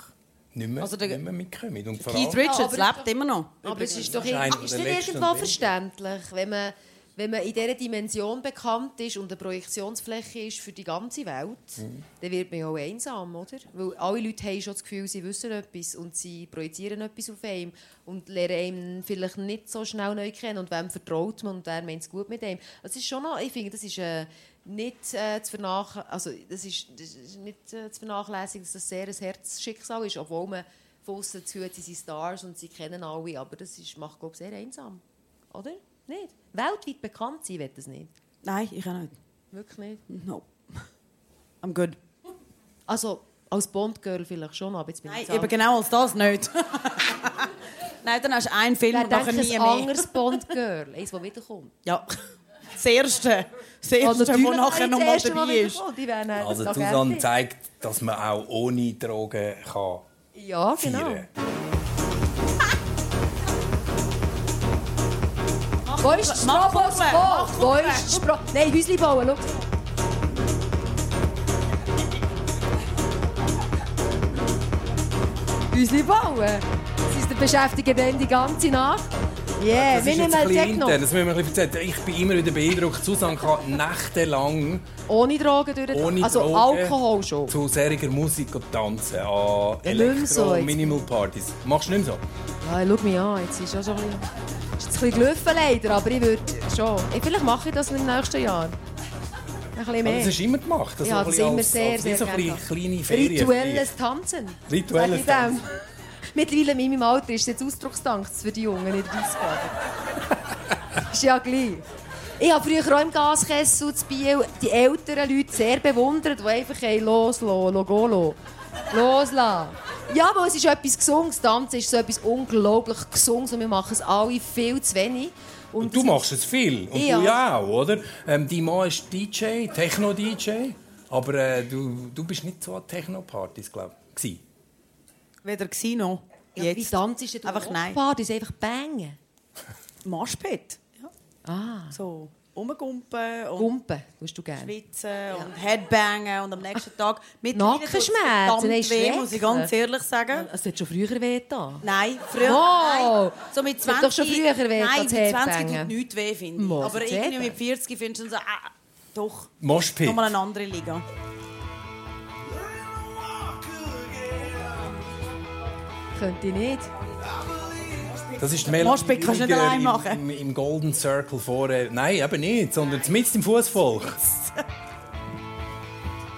nicht mehr, Also der- nicht mehr mitkommen. Und Keith Richards ist lebt doch- immer noch. Aber es ist doch ist ist letzten irgendwo verständlich, wenn man, wenn man in dieser Dimension bekannt ist und eine Projektionsfläche ist für die ganze Welt, Mhm. dann wird man ja auch einsam, oder? Weil alle Leute haben schon das Gefühl, sie wissen etwas und sie projizieren etwas auf einen und lernen einen vielleicht nicht so schnell neu kennen und wem vertraut man und wer meint es gut mit ihm. Das ist schon noch, ich finde, das ist äh, nicht, äh, zu vernach also, das ist, das ist nicht äh, zu vernachlässigen, dass das sehr ein Herzschicksal ist, obwohl man von hat, sie sind Stars und sie kennen alle, aber das ist, macht, glaube ich, sehr einsam. Oder? Nicht? Weltweit bekannt sein will das nicht. Nein, ich auch nicht. Wirklich nicht. No. I'm good. Also, als Bond-Girl vielleicht schon, aber jetzt bin Nein, ich eben genau als das nicht. Nein, dann hast du einen Film und nachher nie ein mehr. anderes Bond-Girl? Eins, das wiederkommt. Ja. Das Erste. Das Erste, Ah, natürlich das nachher erste, was dabei ist. also Susanne zeigt, dass man auch ohne Drogen kann Ja, genau. feiern Wo ist die? Kuchen, Wo? ist die Sprach... Nein, Häusli bauen, schau. Häuschen bauen. Sie beschäftigen dann die ganze Nacht. Yeah, Das wir ist nehmen jetzt ein Techno. intern, das müssen wir ein bisschen erzählen. Ich bin immer wieder beeindruckt. Susanne kann nächtelang Ohne Drogen durch ohne Also Drogen Alkohol schon. zu seriger Musik und tanzen an Ja, nicht mehr Elektro- so jetzt. Minimal Partys. Machst du nicht mehr so? Ja, schau mich an, jetzt ist schon ein bisschen, ist ein bisschen gelaufen leider, aber ich würde schon. Vielleicht mache ich das im nächsten Jahr. Das hast du immer gemacht. Das Ja, so das bisschen immer als, sehr, als, wie sehr so bisschen gerne kleine Ferien. Rituelles. Tanzen. Rituelles. Tanzen. Mittlerweile in meinem Alter ist es jetzt Ausdruckstanz für die Jungen in der Ausgabe. ist ja gleich. Ich habe früher auch im Gaskessel zu Biel die älteren Leute sehr bewundert, die einfach hey, loslassen, loslassen, loslassen. Ja, weil es ist etwas Gesunges. Tanzen ist so etwas unglaublich Gesunges und wir machen es alle viel zu wenig. Und du es machst es viel. Und Ja. du ja auch, oder? Ähm, dein Mann ist DJ, Techno-DJ. Aber äh, du, du bist nicht so an Techno-Partys, glaube ich. Weder gewesen noch. Ja, wie Jetzt. tanzt ist denn Einfach nein. Partys einfach bangen. Marschbett. Ja. Ah, So rumgumpen und Gumpen du gerne. schwitzen und Headbangen und am nächsten Tag tut's Nackenschmerzen, nein, weh, muss ich ganz ehrlich sagen. Es hat schon früher weh da. Nein, früher. Oh! Nein. So mit Das hat 20. doch schon früher weh, Nein, mit 20 Headbangen. tut nichts weh, finde ich. Aber irgendwie mit 40 findest du so, ah, doch, Moshpit. nochmal eine andere Liga. Könnte ich nicht. Das ist die Melodie Moshpit kannst du nicht allein im, machen. Im, Im Golden Circle vorher. Nein, eben nicht, sondern mitten im Fußvolk.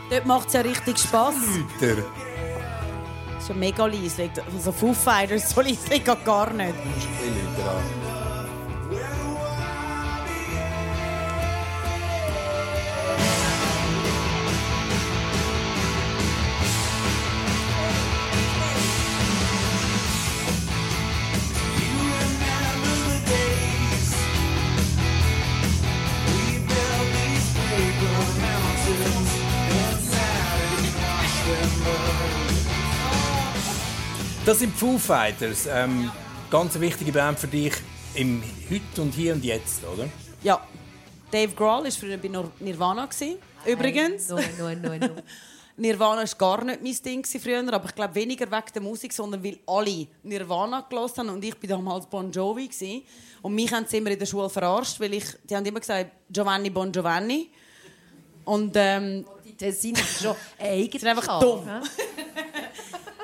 Dort macht es ja richtig Spass. Der Das ist ja mega leise. Also Foo Fighters, so leise geht gar nicht. Leute an. Das sind Foo Fighters. Ähm, ganz wichtige Band für dich im Heute und Hier und Jetzt, oder? Ja. Dave Grohl war früher bei Nir- Nirvana. Übrigens. Nein, nein, nein, nein. Nirvana war gar nicht mein Ding früher, aber ich glaube weniger wegen der Musik, sondern weil alle Nirvana gehört haben und ich bin damals Bon Jovi gewesen. Und mich haben sie immer in der Schule verarscht, weil ich, die haben immer gesagt Giovanni Bon Giovanni. Und ähm, Die sind schon eigentlich einfach dumm.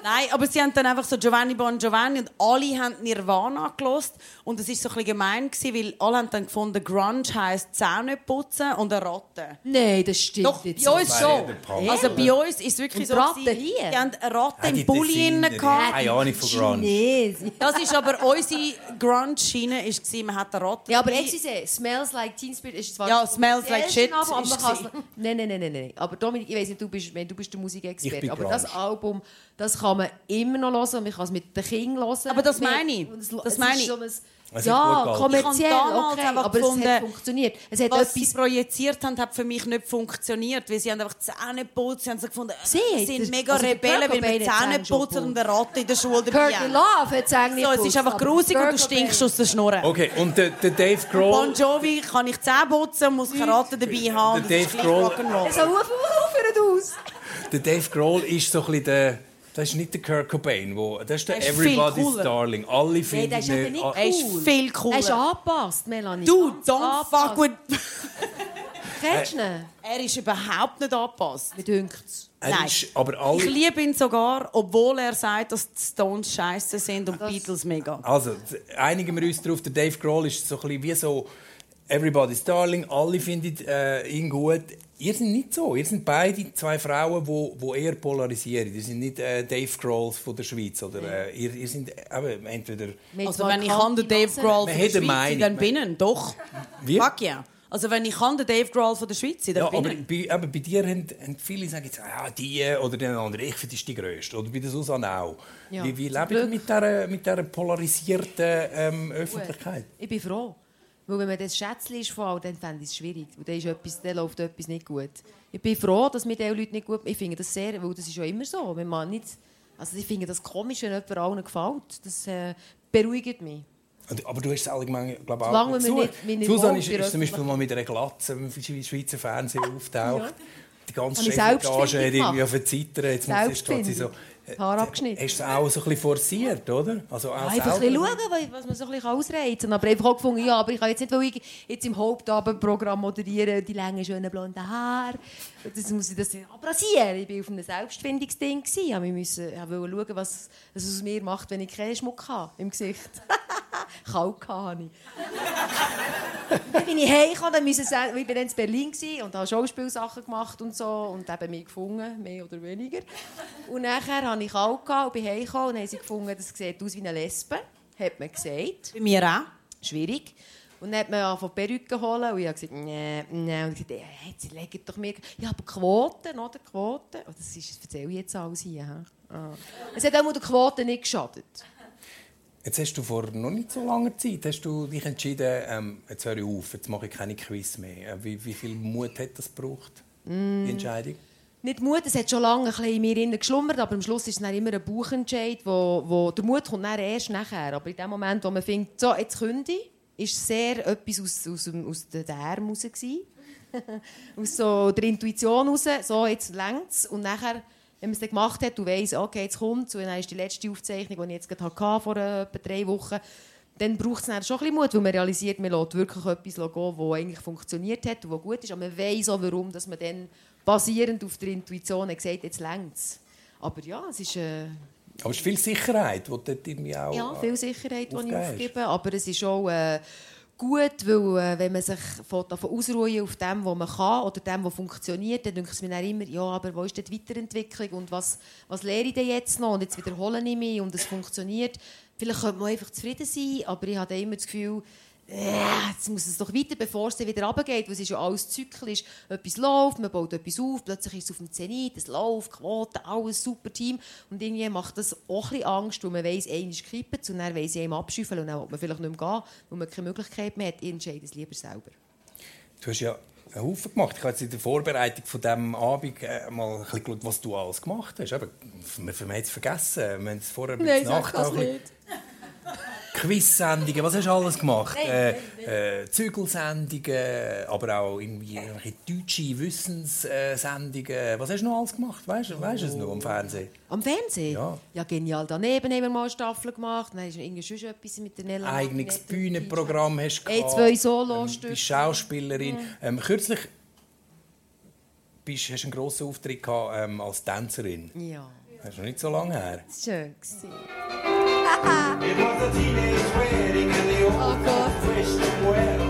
Nein, aber sie haben dann einfach so Giovanni Bon Giovanni und alle haben Nirvana gelost und es ist so ein bisschen gemein gewesen, weil alle haben dann gefunden, Grunge heisst Zähne putzen und eine Ratte. Nein, das stimmt Doch, jetzt bei uns schon. Punk, Also bei uns ist es wirklich Und so. Gewesen, hier? Die haben eine Ratte Ah, die im Bulli innen gehabt. Keine Ahnung von Grunge. Das ist aber unsere Grunge-Schiene, man hat eine Ratte. Ja, aber dabei. excuse, Smells Like Teen Spirit ist zwar... Ja, Smells Like Shit aber ist man gewesen. Nein, nein, nein, nein, nein. Aber Dominik, ich weiss nicht, du bist, du bist der Ich Musikexperte, bin aber Grunge. das Album, das kann man immer noch hören und man kann es mit den Kindern hören. Aber das meine ich. und Es, Das es meine ist ich. so ein, Es hat ja, kommerziell, okay, einfach aber es gefunden, hat funktioniert. Es hat Was sie etwas... projiziert haben, hat für mich nicht funktioniert, weil sie haben einfach Zähne geputzt, sie haben so gefunden, Sie, wir sind das- mega also Rebellen, weil wir hat Zähne Zähne putzen und eine Ratte in der Schule dabei Courtney haben. Love hat es eigentlich So, es ist einfach grusig und du stinkst aus der Schnur. Okay, und der, der Dave Bon Grohl... Jovi kann ich Zähne putzen, muss keine Ratte dabei haben. Der Dave Grohl- Rock'n'Roll. So, aufhören aus! Der Dave Grohl ist so ein bisschen der... Das ist nicht der Kurt Cobain, wo, das ist der Der ist Everybody's. Darling. Alle Nein, finden der ist eben nicht ah, Er ist cool. viel cooler. Er ist angepasst, Melanie. Du, Ganz don't fuck with... Kennst du ihn? Er ist überhaupt nicht angepasst. Mir dünkt's. Nein. ist, aber Ich alle... liebe ihn sogar, obwohl er sagt, dass die Stones scheiße sind und die Beatles mega. Also, einigen wir uns darauf, der Dave Grohl ist so ein bisschen wie so Everybody's Darling, alle finden äh, ihn gut. Ihr seid nicht so. Ihr seid beide zwei Frauen, wo, wo eher polarisieren. Ihr seid nicht äh, Dave Grohls von der Schweiz. Oder, äh, ihr, ihr seid eben, entweder... Wir Also wenn ich kann den Dave. Grohl von der Schweiz Meinung. sein, dann bin ich doch. Wie? Fuck yeah. Also wenn ich kann den Dave Grohl von der Schweiz dann Ja, bin aber ich. bei, aber bei dir haben, haben viele sagen jetzt, ah, die oder den anderen, ich finde, das ist die grösste. Oder bei der Susanne auch. Ja, wie wie ihr Glück. mit dieser, mit dieser polarisierten ähm, Öffentlichkeit? Ich bin froh. Weil wenn man das Schätzchen ist voll, dann fände ich es schwierig. Weil dann, ist etwas, dann läuft etwas nicht gut. Ich bin froh, dass mir diese Leute nicht gut... Ich finde das sehr... Weil das ist ja immer so. Wenn man nicht... Also ich finde das komisch, wenn jemand allen gefällt. Das äh, beruhigt mich. Aber du hast es allgemein, glaube ich, auch Solange nicht nicht Susanne ist, ist zum Beispiel mal mit einer Glatze im Schweizer Fernsehen auftaucht. Die ganze Chefetage hat irgendwie Zitter. Jetzt muss sie so... Haar abgeschnitten. Hast du es auch so ein bisschen forciert, oder? Also auch einfach ein bisschen schauen, was man so ein bisschen ausreizen kann. Aber einfach auch gefunden, ja, aber ich kann jetzt nicht, weil ich jetzt im Hauptabendprogramm moderieren, die langen, schönen, blonden Haare. Das muss ich das abrasieren. Ich war auf einem Selbstfindungsding. Ja, wir müssen ja, wollen schauen, was es aus mir macht, wenn ich keinen Schmuck habe im Gesicht. Kalt hatte ich. dann bin ich heimgekommen, dann müssen sie, ich war dann in Berlin und habe Schauspielsachen gemacht und so und eben mich gefunden, mehr oder weniger. Und nachher habe ich kalt und bin heimgekommen und haben sie gefunden, das sieht aus wie eine Lesbe, hat man gesagt. Bei mir auch. Schwierig. Und dann hat man angefangen, Perücken holen und ich habe gesagt, nee, nee. Und ich dachte, hey, jetzt legen doch mir... Ja, aber Quoten, oder? Quoten. Oh, das, ist, das erzähle ich jetzt alles hier. hä? Ah. Es hat auch der Quote nicht geschadet. Jetzt hast du vor noch nicht so langer Zeit hast du dich entschieden, ähm, jetzt höre ich auf, jetzt mache ich keine Quiz mehr. Äh, Wie, wie viel Mut hat das gebraucht, Mm. die Entscheidung? Nicht Mut, es hat schon lange ein bisschen in mir innen geschlummert, aber am Schluss ist es dann immer ein Bauchentscheid, wo, wo der Mut kommt dann erst nachher. Aber in dem Moment, wo man findet, so, jetzt könnte ich, ist sehr etwas aus, aus, aus den Armen raus. aus so der Intuition raus, so, jetzt längt es. Und nachher, wenn man es dann gemacht hat, du weißt, okay, jetzt kommt und dann ist die letzte Aufzeichnung, die ich jetzt hatte, vor äh, etwa drei Wochen, dann braucht es dann schon ein bisschen Mut, weil man realisiert, man lässt wirklich etwas gehen, das eigentlich funktioniert hat und was gut ist. Aber man weiß auch, warum dass man dann basierend auf der Intuition gesagt jetzt längt es. Aber ja, es ist... Äh, Aber es ist viel Sicherheit, die dort irgendwie auch... ja, viel Sicherheit, die ich aufgebe. Aber es ist auch äh, gut, weil äh, wenn man sich von, davon ausruhen auf dem, was man kann oder dem, was funktioniert, dann denkt es mir dann immer, ja, aber wo ist denn die Weiterentwicklung und was, was lehre ich denn jetzt noch? Und jetzt wiederhole ich mich und es funktioniert. Vielleicht könnte man einfach zufrieden sein, aber ich habe immer das Gefühl, äh, jetzt muss es doch weiter, bevor es dann wieder runtergeht, weil es ist ja alles zyklisch. Etwas läuft, man baut etwas auf, plötzlich ist es auf dem Zenit, es läuft, Quote, alles super Team. Und irgendwie macht das auch ein bisschen Angst, weil man weiss, einer ist gekippt und dann weiss ich, einem abschüffeln und dann will man vielleicht nicht mehr gehen, weil man keine Möglichkeit mehr hat. Ich entscheide es lieber selber. Du hast ja einen Haufen gemacht. Ich habe jetzt in der Vorbereitung von diesem Abend äh, mal ein bisschen geschaut, was du alles gemacht hast. Aber wir, haben es vergessen. Wir haben es vorher bei der Nacht auch ein bisschen- Quiz-Sendungen, was hast du alles gemacht? Äh, äh, Zügelsendungen, aber auch irgendwie deutsche Wissenssendungen. Was hast du noch alles gemacht? Weißt du weißt du es noch am Fernsehen? Am Fernsehen? Ja. ja, genial. Daneben haben wir mal eine Staffel gemacht. Dann ist irgendwie schon etwas mit der Nella. Eigenes. Bühnenprogramm hast du gehabt. zwei Ähm, Solostücke. bist Schauspielerin. Ähm, kürzlich bist, hast du einen grossen Auftritt gehabt, ähm, als Tänzerin. Ja, Das ist noch nicht so lange her. das war schön. Gewesen. It was a teenage wedding and the old Gott. wished him well.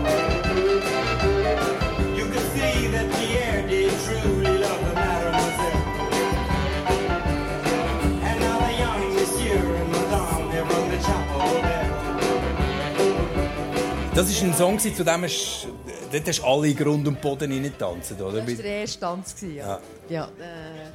You could see that Pierre did truly love the mademoiselle. And now the young monsieur and madame, they rung the chapel bell. Das war ein Song, zu dem hast, dort hast alle Grund und Boden reingetanzt, oder? Das war der erste Tanz. Ja, Ja. ja, äh,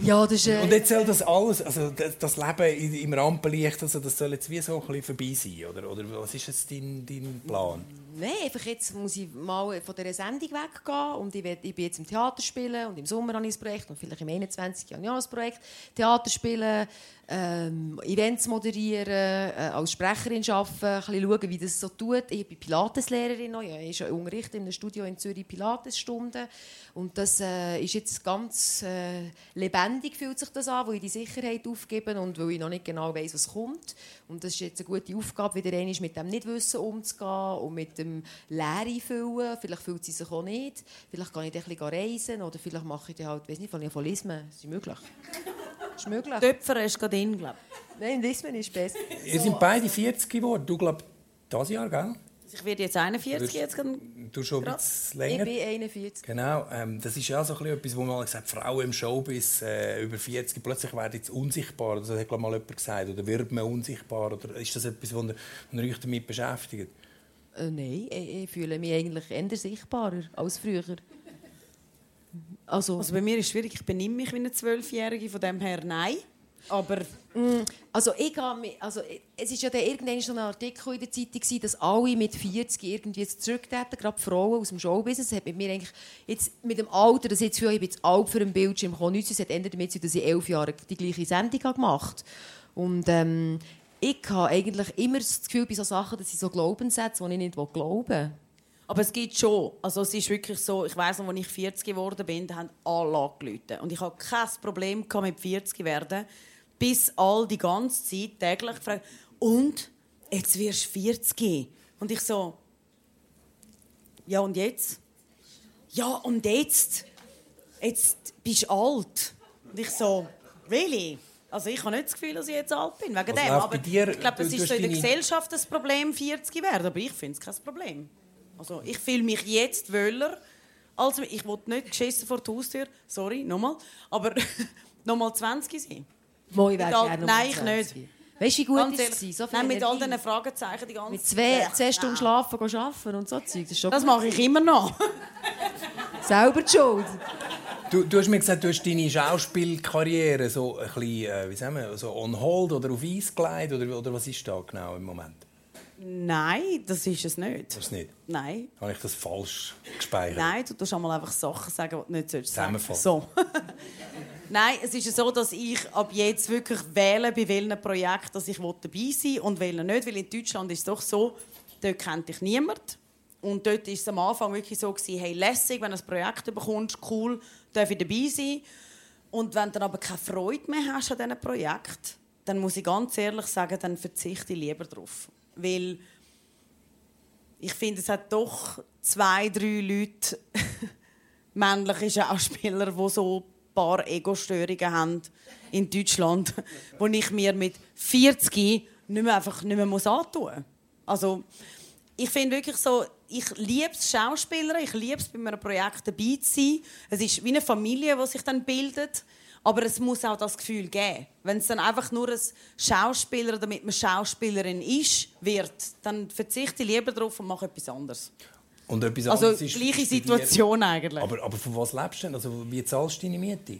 ja das ist... Äh, Und jetzt soll das alles, also das, das Leben im Rampenlicht, also das soll jetzt wie so ein bisschen vorbei sein, oder? Oder was ist jetzt dein, dein Plan? Nein, einfach jetzt muss ich mal von dieser Sendung weggehen und ich, will, ich bin jetzt im Theater spielen und im Sommer habe ich ein Projekt und vielleicht im 21. Jahr ein Projekt. Theater spielen, ähm, Events moderieren, äh, als Sprecherin arbeiten, ein bisschen schauen, wie das so tut. Ich bin Pilateslehrerin noch, ja, ich unterrichte in einem Studio in Zürich Pilatesstunden und das äh, ist jetzt ganz äh, lebendig fühlt sich das an, wo ich die Sicherheit aufgebe und weil ich noch nicht genau weiß, was kommt. Und das ist jetzt eine gute Aufgabe, wieder einmal mit dem Nichtwissen umzugehen und mit dem Leere füllen. Vielleicht fühlt sie sich auch nicht. Vielleicht kann ich dann ein bisschen reisen oder vielleicht mache ich dann halt, weiß nicht, von Apholismen. Das ist möglich. Das ist möglich. Töpfer ist gerade in, glaube Nein, Lismen ist besser. Ihr sind beide 40 geworden. Du glaubst, dieses Jahr, gell? ich. Ich werde jetzt 41 jetzt. gerade. Du schon ein bisschen Ich länger. bin 41. Genau, ähm, das ist ja so ein bisschen etwas, wo man mal gesagt Frauen im Showbiz äh, über 40 plötzlich werden jetzt unsichtbar. Das hat glaub, mal jemand gesagt. Oder wird man unsichtbar? Oder ist das etwas, was ihr, was ihr euch damit beschäftigt? Äh, nein, ich, ich fühle mich eigentlich eher sichtbarer als früher. Also, Also bei mir ist es schwierig. Ich benehme mich wie eine Zwölfjährige, von dem her nein. Aber Also, ich habe also es ist ja dann irgendwann so ein Artikel in der Zeitung gewesen, dass alle mit 40 irgendwie jetzt zurücktreten, gerade Frauen aus dem Showbusiness. Das hat mit mir eigentlich jetzt mit dem Alter, das jetzt für ich bin jetzt alt für einen Bildschirm gekommen, nichts, es hat ändert damit dass ich elf Jahre die gleiche Sendung habe gemacht und ähm, ich habe eigentlich immer das Gefühl bei so Sachen, dass ich so Glaubenssätze, die ich nicht glauben. Aber es gibt schon. Also es ist wirklich so, ich weiss noch, als ich 40 geworden bin, haben alle angerufen. Und ich hatte kein Problem mit 40 werden, bis all die ganze Zeit täglich gefragt und jetzt wirst du 40. Und ich so, ja und jetzt? Ja und jetzt? Jetzt bist du alt. Und ich so, really? Also ich habe nicht das Gefühl, dass ich jetzt alt bin, wegen dem. läuft Aber dir? ich glaube, das Du- ist du so in der Gesellschaft das Problem, 40 werden. Aber ich finde es kein Problem. Also ich fühle mich jetzt wohler, als ich will nicht geschissen vor der Haustür, sorry, nochmal, aber nochmal 20 sein. Moi all- gerne Nein, ich nicht. Weißt du, wie gut Ganz ist es war? So Nein, mit all diesen Fragezeichen die ganze Mit zwei, Zeit. zwei Stunden Nein. schlafen, gehen arbeiten und so Zeug. Das Das mache ich immer noch. Selber die schuld. Du, du hast mir gesagt, du hast deine Schauspielkarriere so ein bisschen, äh, wie sagen wir, so on hold oder auf Eis gelegt oder, oder was ist da genau im Moment? Nein, das ist es nicht. Das ist nicht. Nein. Habe ich das falsch gespeichert? Nein, du tust einmal einfach Sachen sagen, die du nicht sollst sagen. Zusammenfassen. So. Nein, es ist so, dass ich ab jetzt wirklich wähle, bei welchem Projekt dass ich dabei sein will und welchen nicht. Weil in Deutschland ist es doch so, dort kennt dich niemand. Und dort war es am Anfang wirklich so, gewesen, hey, lässig, wenn du ein Projekt bekommst, cool, darf ich dabei sein. Und wenn du dann aber keine Freude mehr hast an diesem Projekt, dann muss ich ganz ehrlich sagen, dann verzichte ich lieber darauf. Weil ich finde, es hat doch zwei, drei Leute, männliche Schauspieler, die so paar Ego-Störungen haben in Deutschland, wo ich mir mit 40 nicht mehr einfach nicht mehr muss antun. Also, ich finde wirklich so, ich liebe Schauspieler, ich liebe es bei einem Projekt dabei zu sein. Es ist wie eine Familie, die sich dann bildet. Aber es muss auch das Gefühl geben. Wenn es dann einfach nur ein Schauspieler, damit man Schauspielerin ist, wird, dann verzichte ich lieber darauf und mache etwas anderes. Und etwas Also anderes ist- gleiche Situation eigentlich. Aber, aber von was lebst du denn? Also, wie zahlst du deine Miete?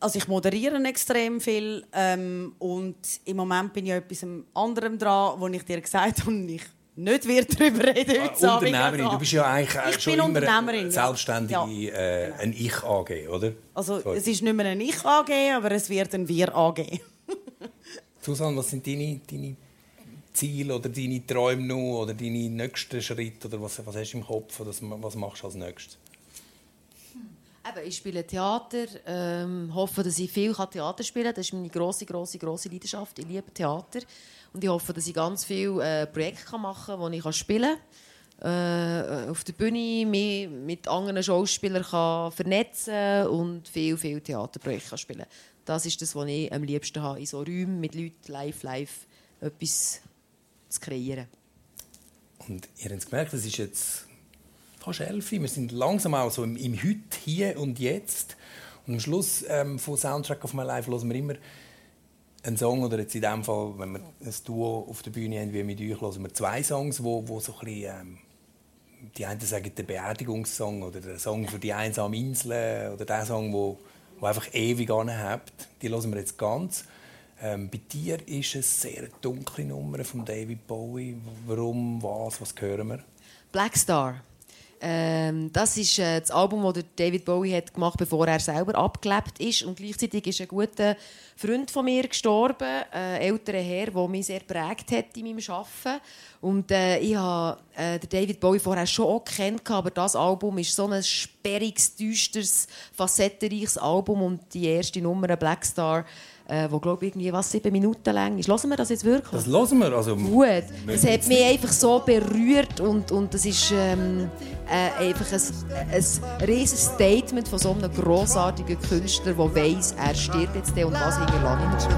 Also ich moderiere extrem viel ähm, und im Moment bin ich etwas anderem dran, wo ich dir gesagt habe, und ich nicht wird darüber reden Ah, heute. Unternehmerin, du bist ja eigentlich Ich schon bin Unternehmerin, selbstständige Ja. äh, ein Ich-AG, oder? Also Sorry. es ist nicht mehr ein Ich AG, aber es wird ein Wir AG. Susanne, was sind deine, deine Ziele oder deine Träume noch oder deine nächsten Schritte? Oder was, was hast du im Kopf? Oder was machst du als nächstes? Eben, ich spiele Theater, ähm, hoffe, dass ich viel kann Theater spielen kann. Das ist meine grosse, grosse, grosse Leidenschaft. Ich liebe Theater. Und ich hoffe, dass ich ganz viele äh, Projekte kann machen kann, die ich kann spielen kann. Äh, auf der Bühne mich mit anderen Schauspielern kann vernetzen und viel, viel Theaterprojekte kann spielen Das ist das, was ich am liebsten habe. In so Räumen mit Leuten live, live etwas zu kreieren. Und ihr habt es gemerkt, es ist jetzt fast elf. Wir sind langsam auch so im, im Heute, Hier und Jetzt. Und am Schluss ähm, von Soundtrack of My Life hören wir immer einen Song, oder jetzt in dem Fall, wenn wir ein Duo auf der Bühne haben, wie mit euch, hören wir zwei Songs, wo, wo so ein bisschen, ähm, die einen sagen der Beerdigungssong oder der Song für die einsame Insel oder der Song, wo, wo einfach ewig anhebt. Die hören wir jetzt ganz. Ähm, bei dir ist es sehr dunkle Nummer von David Bowie. Warum, was, was hören wir? Black Star. Ähm, das ist äh, das Album, das David Bowie hat gemacht bevor er selber abgelebt ist. Und gleichzeitig ist ein guter Freund von mir gestorben, ein älterer Herr, der mich sehr prägt hat in meinem Arbeiten. Und äh, ich habe äh, David Bowie vorher schon auch kennt, aber das Album ist so ein sperriges, düsteres, facettenreiches Album. Und die erste Nummer, Black Star, äh, wo glaube ich irgendwie was sieben Minuten lang ist. Hören wir das jetzt wirklich? Das hören wir. Also, gut. Es hat mich einfach so berührt und, und das ist ähm, äh, einfach ein, ein riesiges Statement von so einem grossartigen Künstler, der weiss, er stirbt jetzt und was hinterlasse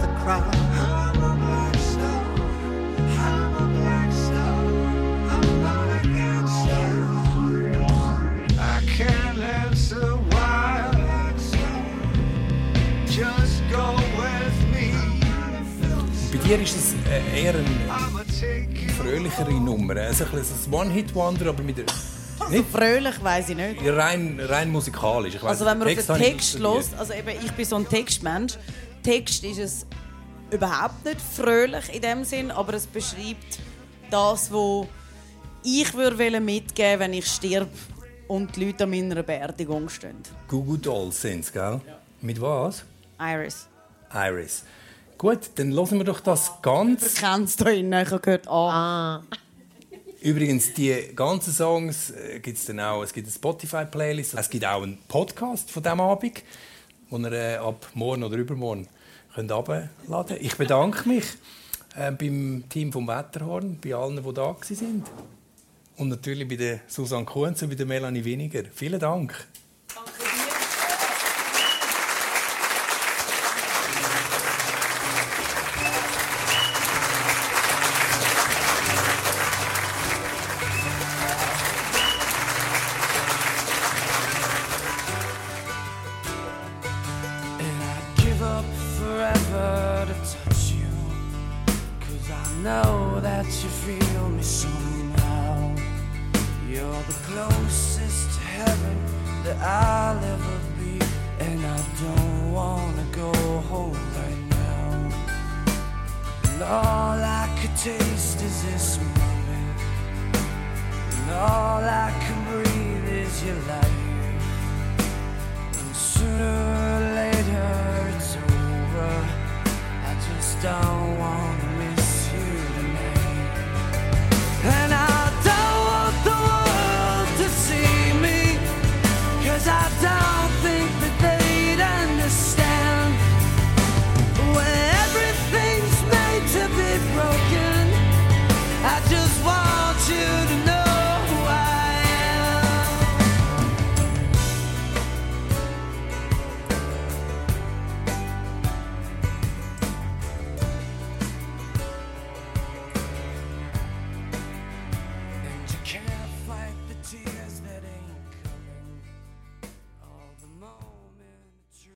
dir ist es äh, eher eine fröhlichere Nummer. Also ein bisschen ein One-Hit-Wonder, aber mit der, Nicht fröhlich, weiß ich nicht. rein, rein musikalisch. Weiss, Also wenn man auf den Text hört, also eben, ich bin so ein Textmensch. Text ist es überhaupt nicht fröhlich in dem Sinn, aber es beschreibt das, was ich würde mitgeben wenn ich sterbe und die Leute an meiner Beerdigung stehen. Goo Goo Dolls sind es, gell? Mit was? Iris. Iris. Gut, dann hören wir doch das ganz. Kennst du ihn? Ich habe gehört, ah. Übrigens, die ganzen Songs äh, gibt es dann auch. Es gibt eine Spotify-Playlist. Es gibt auch einen Podcast von diesem Abend, den ihr äh, ab morgen oder übermorgen könnt herunterladen könnt. Ich bedanke mich äh, beim Team vom Wetterhorn, bei allen, die da waren. Und natürlich bei der Susanne Kunz und bei der Melanie Winiger. Vielen Dank.